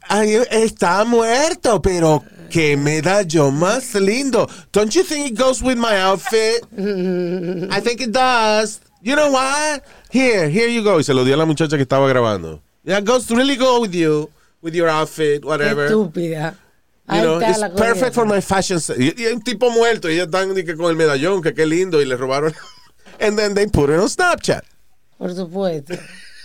Ay, está muerto, pero qué medallón más lindo. Don't you think it goes with my outfit? I think it does. You know what? Here, here you go. Y se lo dio a la muchacha que estaba grabando. It goes really go with you. with your outfit, whatever. estúpida. You know, it's perfect for my fashion. Y, un tipo muerto y ellos están que con el medallón, que qué lindo, y le robaron. And then they put it on Snapchat. Por supuesto.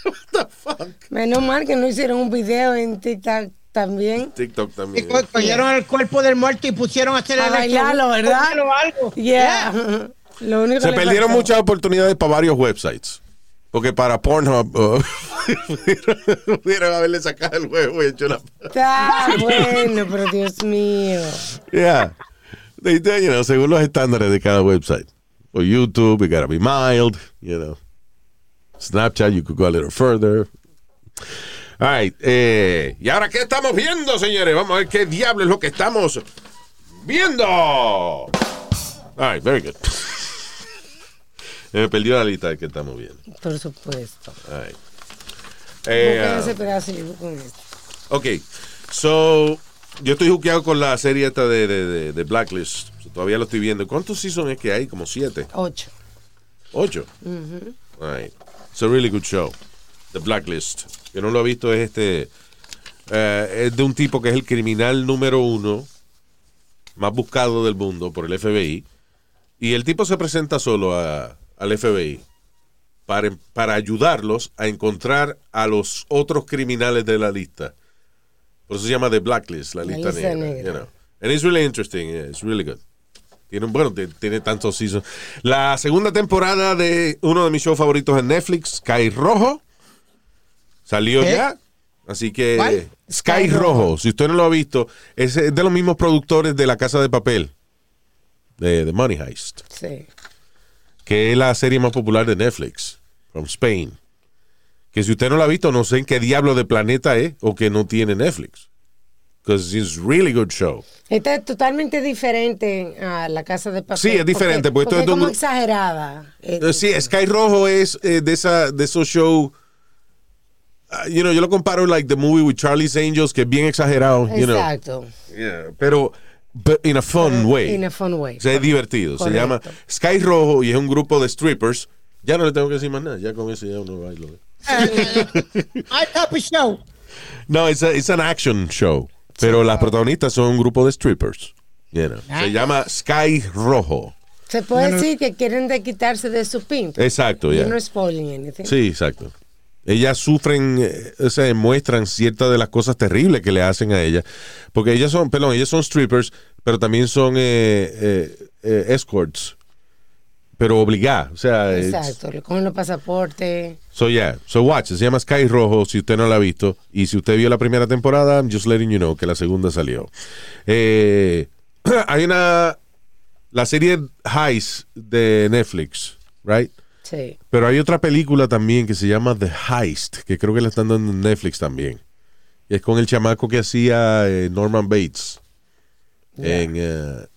What the fuck? Menos mal que no hicieron un video en TikTok también. TikTok Y también. co- cogieron el cuerpo del muerto y pusieron a hacer A el bailarlo, ¿verdad? Póngalo algo. Yeah. Lo único Se que perdieron faltó. muchas oportunidades para varios websites. Porque para Pornhub uh, pudieron, haberle sacado el huevo y hecho la. Está bueno, pero Dios mío. Yeah. They, they, you know, según los estándares de cada website. O YouTube, you gotta be mild, you know. Snapchat, you could go a little further. All right. eh, ¿Y ahora qué estamos viendo, señores? Vamos a ver qué diablo es lo que estamos viendo. All right, very good. Me perdió la lista de que estamos viendo. Por supuesto. All right. Eh, esto. Ok, so yo estoy juqueado con la serie esta de, de, de- de Blacklist. Todavía lo estoy viendo. ¿Cuántos seasons es que hay? Como siete, Ocho. ocho. All right. It's a really good show. The Blacklist. Que no lo ha visto es este. eh, es de un tipo que es el criminal número uno más buscado del mundo por el FBI. Y el tipo se presenta solo a- al FBI para, para ayudarlos a encontrar a los otros criminales de la lista. Por eso se llama The Blacklist, la La lista, lista negra. negra. you know. And it's really interesting. yeah, It's really good. Tiene, bueno, ti- tiene tantos seasons. La segunda temporada de uno de mis shows favoritos en Netflix, Sky Rojo, salió ¿Qué? ya. Así que ¿Cuál? Sky, Sky Rojo, Rojo. si usted no lo ha visto, es de los mismos productores de La Casa de Papel, de, de Money Heist Sí. que es la serie más popular de Netflix, from Spain. Que si usted no la ha visto, no sé en qué diablo de planeta es o que no tiene Netflix. Because it's really good show. Esta es totalmente diferente a la casa de papel. Sí, es diferente, porque esto porque es un como gru- exagerada. Eh, Eh, Sí, Sky Rojo es eh, de esa de esos shows. ah, you know, yo lo comparo like the movie with Charlie's Angels, que es bien exagerado, you know. Exacto. Yeah, pero but in a fun way. In a fun way. O sea, es divertido. Se Correcto. llama Sky Rojo y es un grupo de strippers. Ya no le tengo que decir más nada. Ya con eso ya uno baila. My type of show. No, it's, a- it's an action show. Pero las protagonistas son un grupo de strippers. You know. Se llama Sky Rojo. Se puede decir que quieren de quitarse de su pinto. Exacto, ya. You're not spoiling anything. Sí, exacto. Ellas sufren, eh, o sea, muestran ciertas de las cosas terribles que le hacen a ellas. Porque ellas son, perdón, ellas son strippers, pero también son eh, eh, eh, escorts. Pero obligadas. O sea, Exacto. Le cogen los pasaportes. So yeah, so watch, se llama Sky Rojo si usted no la ha visto y si usted vio la primera temporada, I'm just letting you know que la segunda salió. Eh, hay una la serie Heist de Netflix, right? Sí. Pero hay otra película también que se llama The Heist, que creo que la están dando en Netflix también. Y es con el chamaco que hacía eh, Norman Bates en, eh,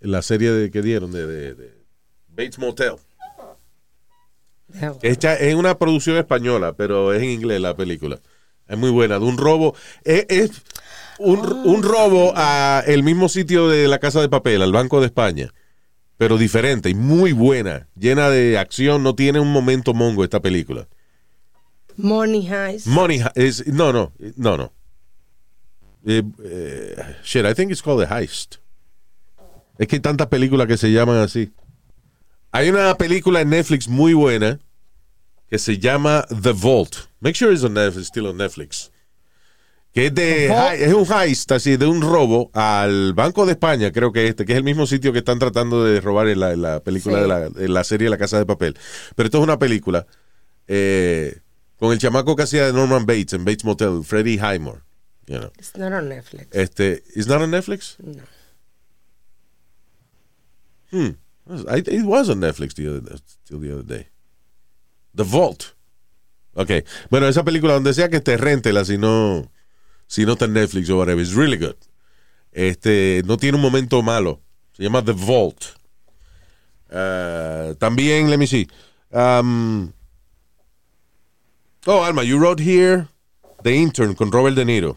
en la serie de, que dieron de, de- de Bates Motel. Esta es una producción española, pero es en inglés la película. Es muy buena, de un robo. Es, es un, un robo a el mismo sitio de la Casa de Papel, al Banco de España. Pero diferente y muy buena, llena de acción. No tiene un momento mongo esta película. Money Heist. Money He- es no, no, no, no. Eh, eh, shit, I think it's called The Heist. Es que hay tantas películas que se llaman así. Hay una película en Netflix muy buena que se llama The Vault. Make sure it's on Netflix, still on Netflix. Que es de es un heist así de un robo al Banco de España, creo que este, que es el mismo sitio que están tratando de robar en la, en la película Sí. de la, en la serie La Casa de Papel. Pero esto es una película eh, con el chamaco que hacía de Norman Bates en Bates Motel, Freddie Highmore. You know. It's not on Netflix. Este, ¿is not on Netflix? No. Hmm. I, it was on Netflix the other, till the other day. The Vault. Ok. Bueno, esa película, donde sea que esté, réntela si no, si no está en Netflix o whatever. It's really good. Este, no tiene un momento malo. Se llama The Vault. Uh, también, let me see. Um, oh, Alma, you wrote here The Intern con Robert De Niro.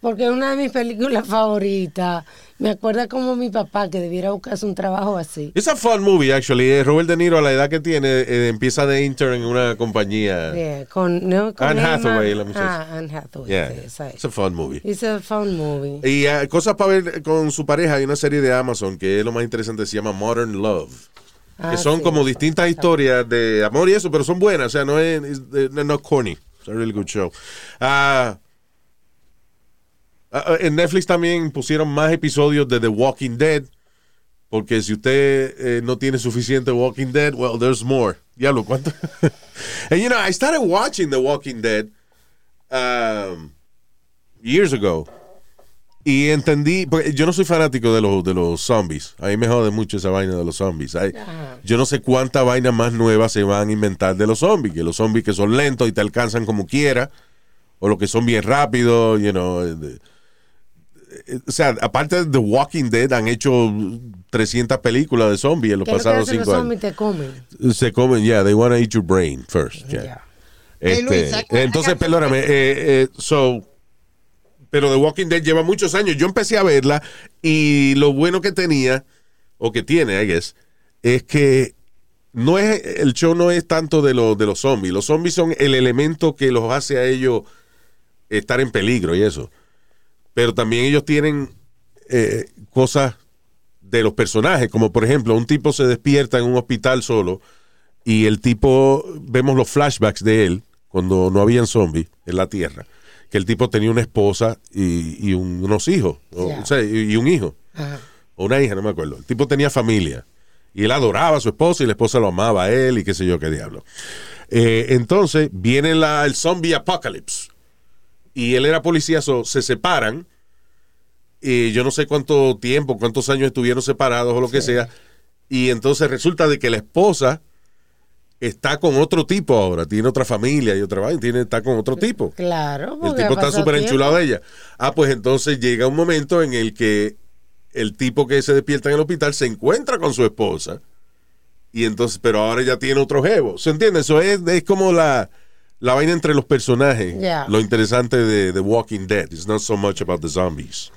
Porque es una de mis películas favoritas. Me acuerda como mi papá que debiera buscarse un trabajo así. Es a fun movie, actually. Eh, Robert De Niro, a la edad que tiene, eh, empieza de intern en una compañía. Yeah, con, no, con Anne Hathaway, la muchacha. Ah, Anne Hathaway. Yeah, sí, it's a fun movie. It's a fun movie. Y ah, cosas para ver con su pareja, hay una serie de Amazon que es lo más interesante, se llama Modern Love. Ah, que son sí. como distintas historias de amor y eso, pero son buenas, o sea, no es, no, corny. It's a really good show. Ah, ah, en Netflix también pusieron más episodios de The Walking Dead, porque si usted eh, no tiene suficiente Walking Dead, well, there's more. Diablo, ¿cuánto? And you know, I started watching The Walking Dead um, years ago. Y entendí, porque yo no soy fanático de los, de los zombies. A mí me jode mucho esa vaina de los zombies. Yo no sé cuánta vaina más nueva se van a inventar de los zombies. Que los zombies que son lentos y te alcanzan como quiera. O los que son bien rápidos, you know. de- eh, O sea, aparte de The Walking Dead, han hecho 300 películas de zombies en los ¿Qué es lo pasados hacen los cinco zombies? años. Te comen. Se comen, yeah, they want to eat your brain first. yeah. Hey, Este, Luis, entonces, perdóname, eh, eh, so, pero The Walking Dead lleva muchos años. Yo empecé a verla y lo bueno que tenía, o que tiene, I guess, es que no es, el show no es tanto de, los de los zombies. Los zombies son el elemento que los hace a ellos estar en peligro y eso. Pero también ellos tienen eh, cosas de los personajes, como por ejemplo, un tipo se despierta en un hospital solo y el tipo, vemos los flashbacks de él cuando no habían zombies en la Tierra, que el tipo tenía una esposa y, y un- unos hijos, o sea, y, y un hijo, Ajá. o una hija, no me acuerdo. El tipo tenía familia y él adoraba a su esposa y la esposa lo amaba a él y qué sé yo qué diablo. Eh, entonces viene la, el zombie apocalypse y él era policía, so, se separan. Y yo no sé cuánto tiempo, cuántos años estuvieron separados o lo que sea. Y entonces resulta de que la esposa está con otro tipo ahora, tiene otra familia y otra vaina, tiene, está con otro tipo. Claro. El tipo está súper enchulado de ella. Ah, pues entonces llega un momento en el que el tipo que se despierta en el hospital se encuentra con su esposa. Y entonces, pero ahora ya tiene otro jevo. ¿Se entiende? Eso es, es como la, la vaina entre los personajes. Lo interesante de The Walking Dead. It's not so much about the zombies.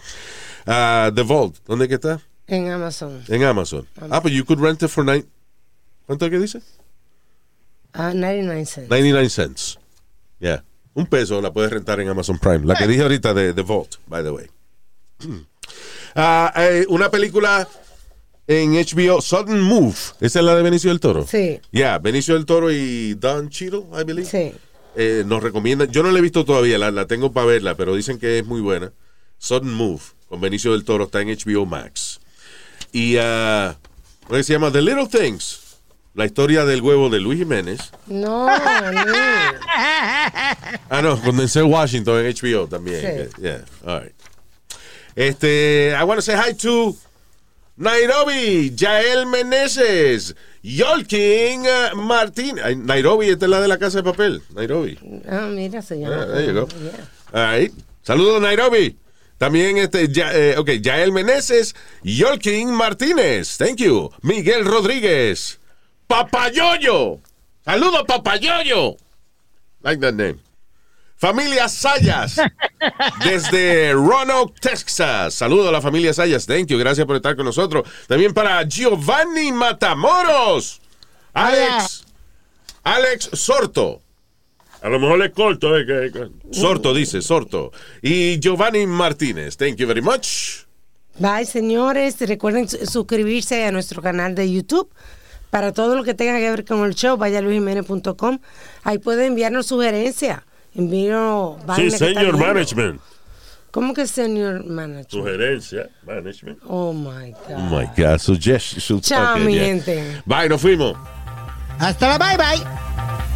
Ah, the Vault, ¿dónde que está? En Amazon. En Amazon. Ah, pues you could rent it for nine. ¿Cuánto es que dice? Ah, 99 cents. 99 cents. Yeah. Un peso la puedes rentar en Amazon Prime. La que dije ahorita de The Vault, by the way. Ah, eh, una película en HBO, Sudden Move. Esa es la de Benicio del Toro. Sí. Yeah, Benicio del Toro y Don Cheadle, I believe. Sí. Eh, nos recomiendan. Yo no la he visto todavía, la, la tengo para verla, pero dicen que es muy buena. Sudden Move, con Benicio del Toro, está en HBO Max. Y, ah, ¿cómo se llama? The Little Things. La historia del huevo de Luis Jiménez. No, no. Ah, no, con Denzel Washington en HBO también. Sí. Yeah, all right. Este, I want to say hi to Nairobi, Yael Meneses, Yolkin Martín. Nairobi, esta es la de la casa de papel. Nairobi. Ah, mira, se llama. Ah. Yeah. All right. Saludos, Nairobi. También, este, ya, eh, ok, Yael Meneses, Yolkin Martínez. Thank you. Miguel Rodríguez. Papayoyo. Saludos, Papayoyo. Like that name. Familia Sayas, desde Roanoke, Texas. Saludos a la familia Sayas. Thank you. Gracias por estar con nosotros. También para Giovanni Matamoros. Alex. Alex Sorto. A lo mejor es corto, eh. que- que- Sorto dice, Sorto. Y Giovanni Martínez. Thank you very much. Bye, señores. Recuerden su- suscribirse a nuestro canal de YouTube. Para todo lo que tenga que ver con el show, vaya a luisjiménez.com. Ahí puede enviarnos sugerencias. Envíenos Sí, viendo. management. ¿Cómo que señor manager? Sugerencia, management. Oh my God. Oh my God. Suggest- su- Chao, ok, mi yeah. gente. Bye, nos fuimos. Hasta la bye bye.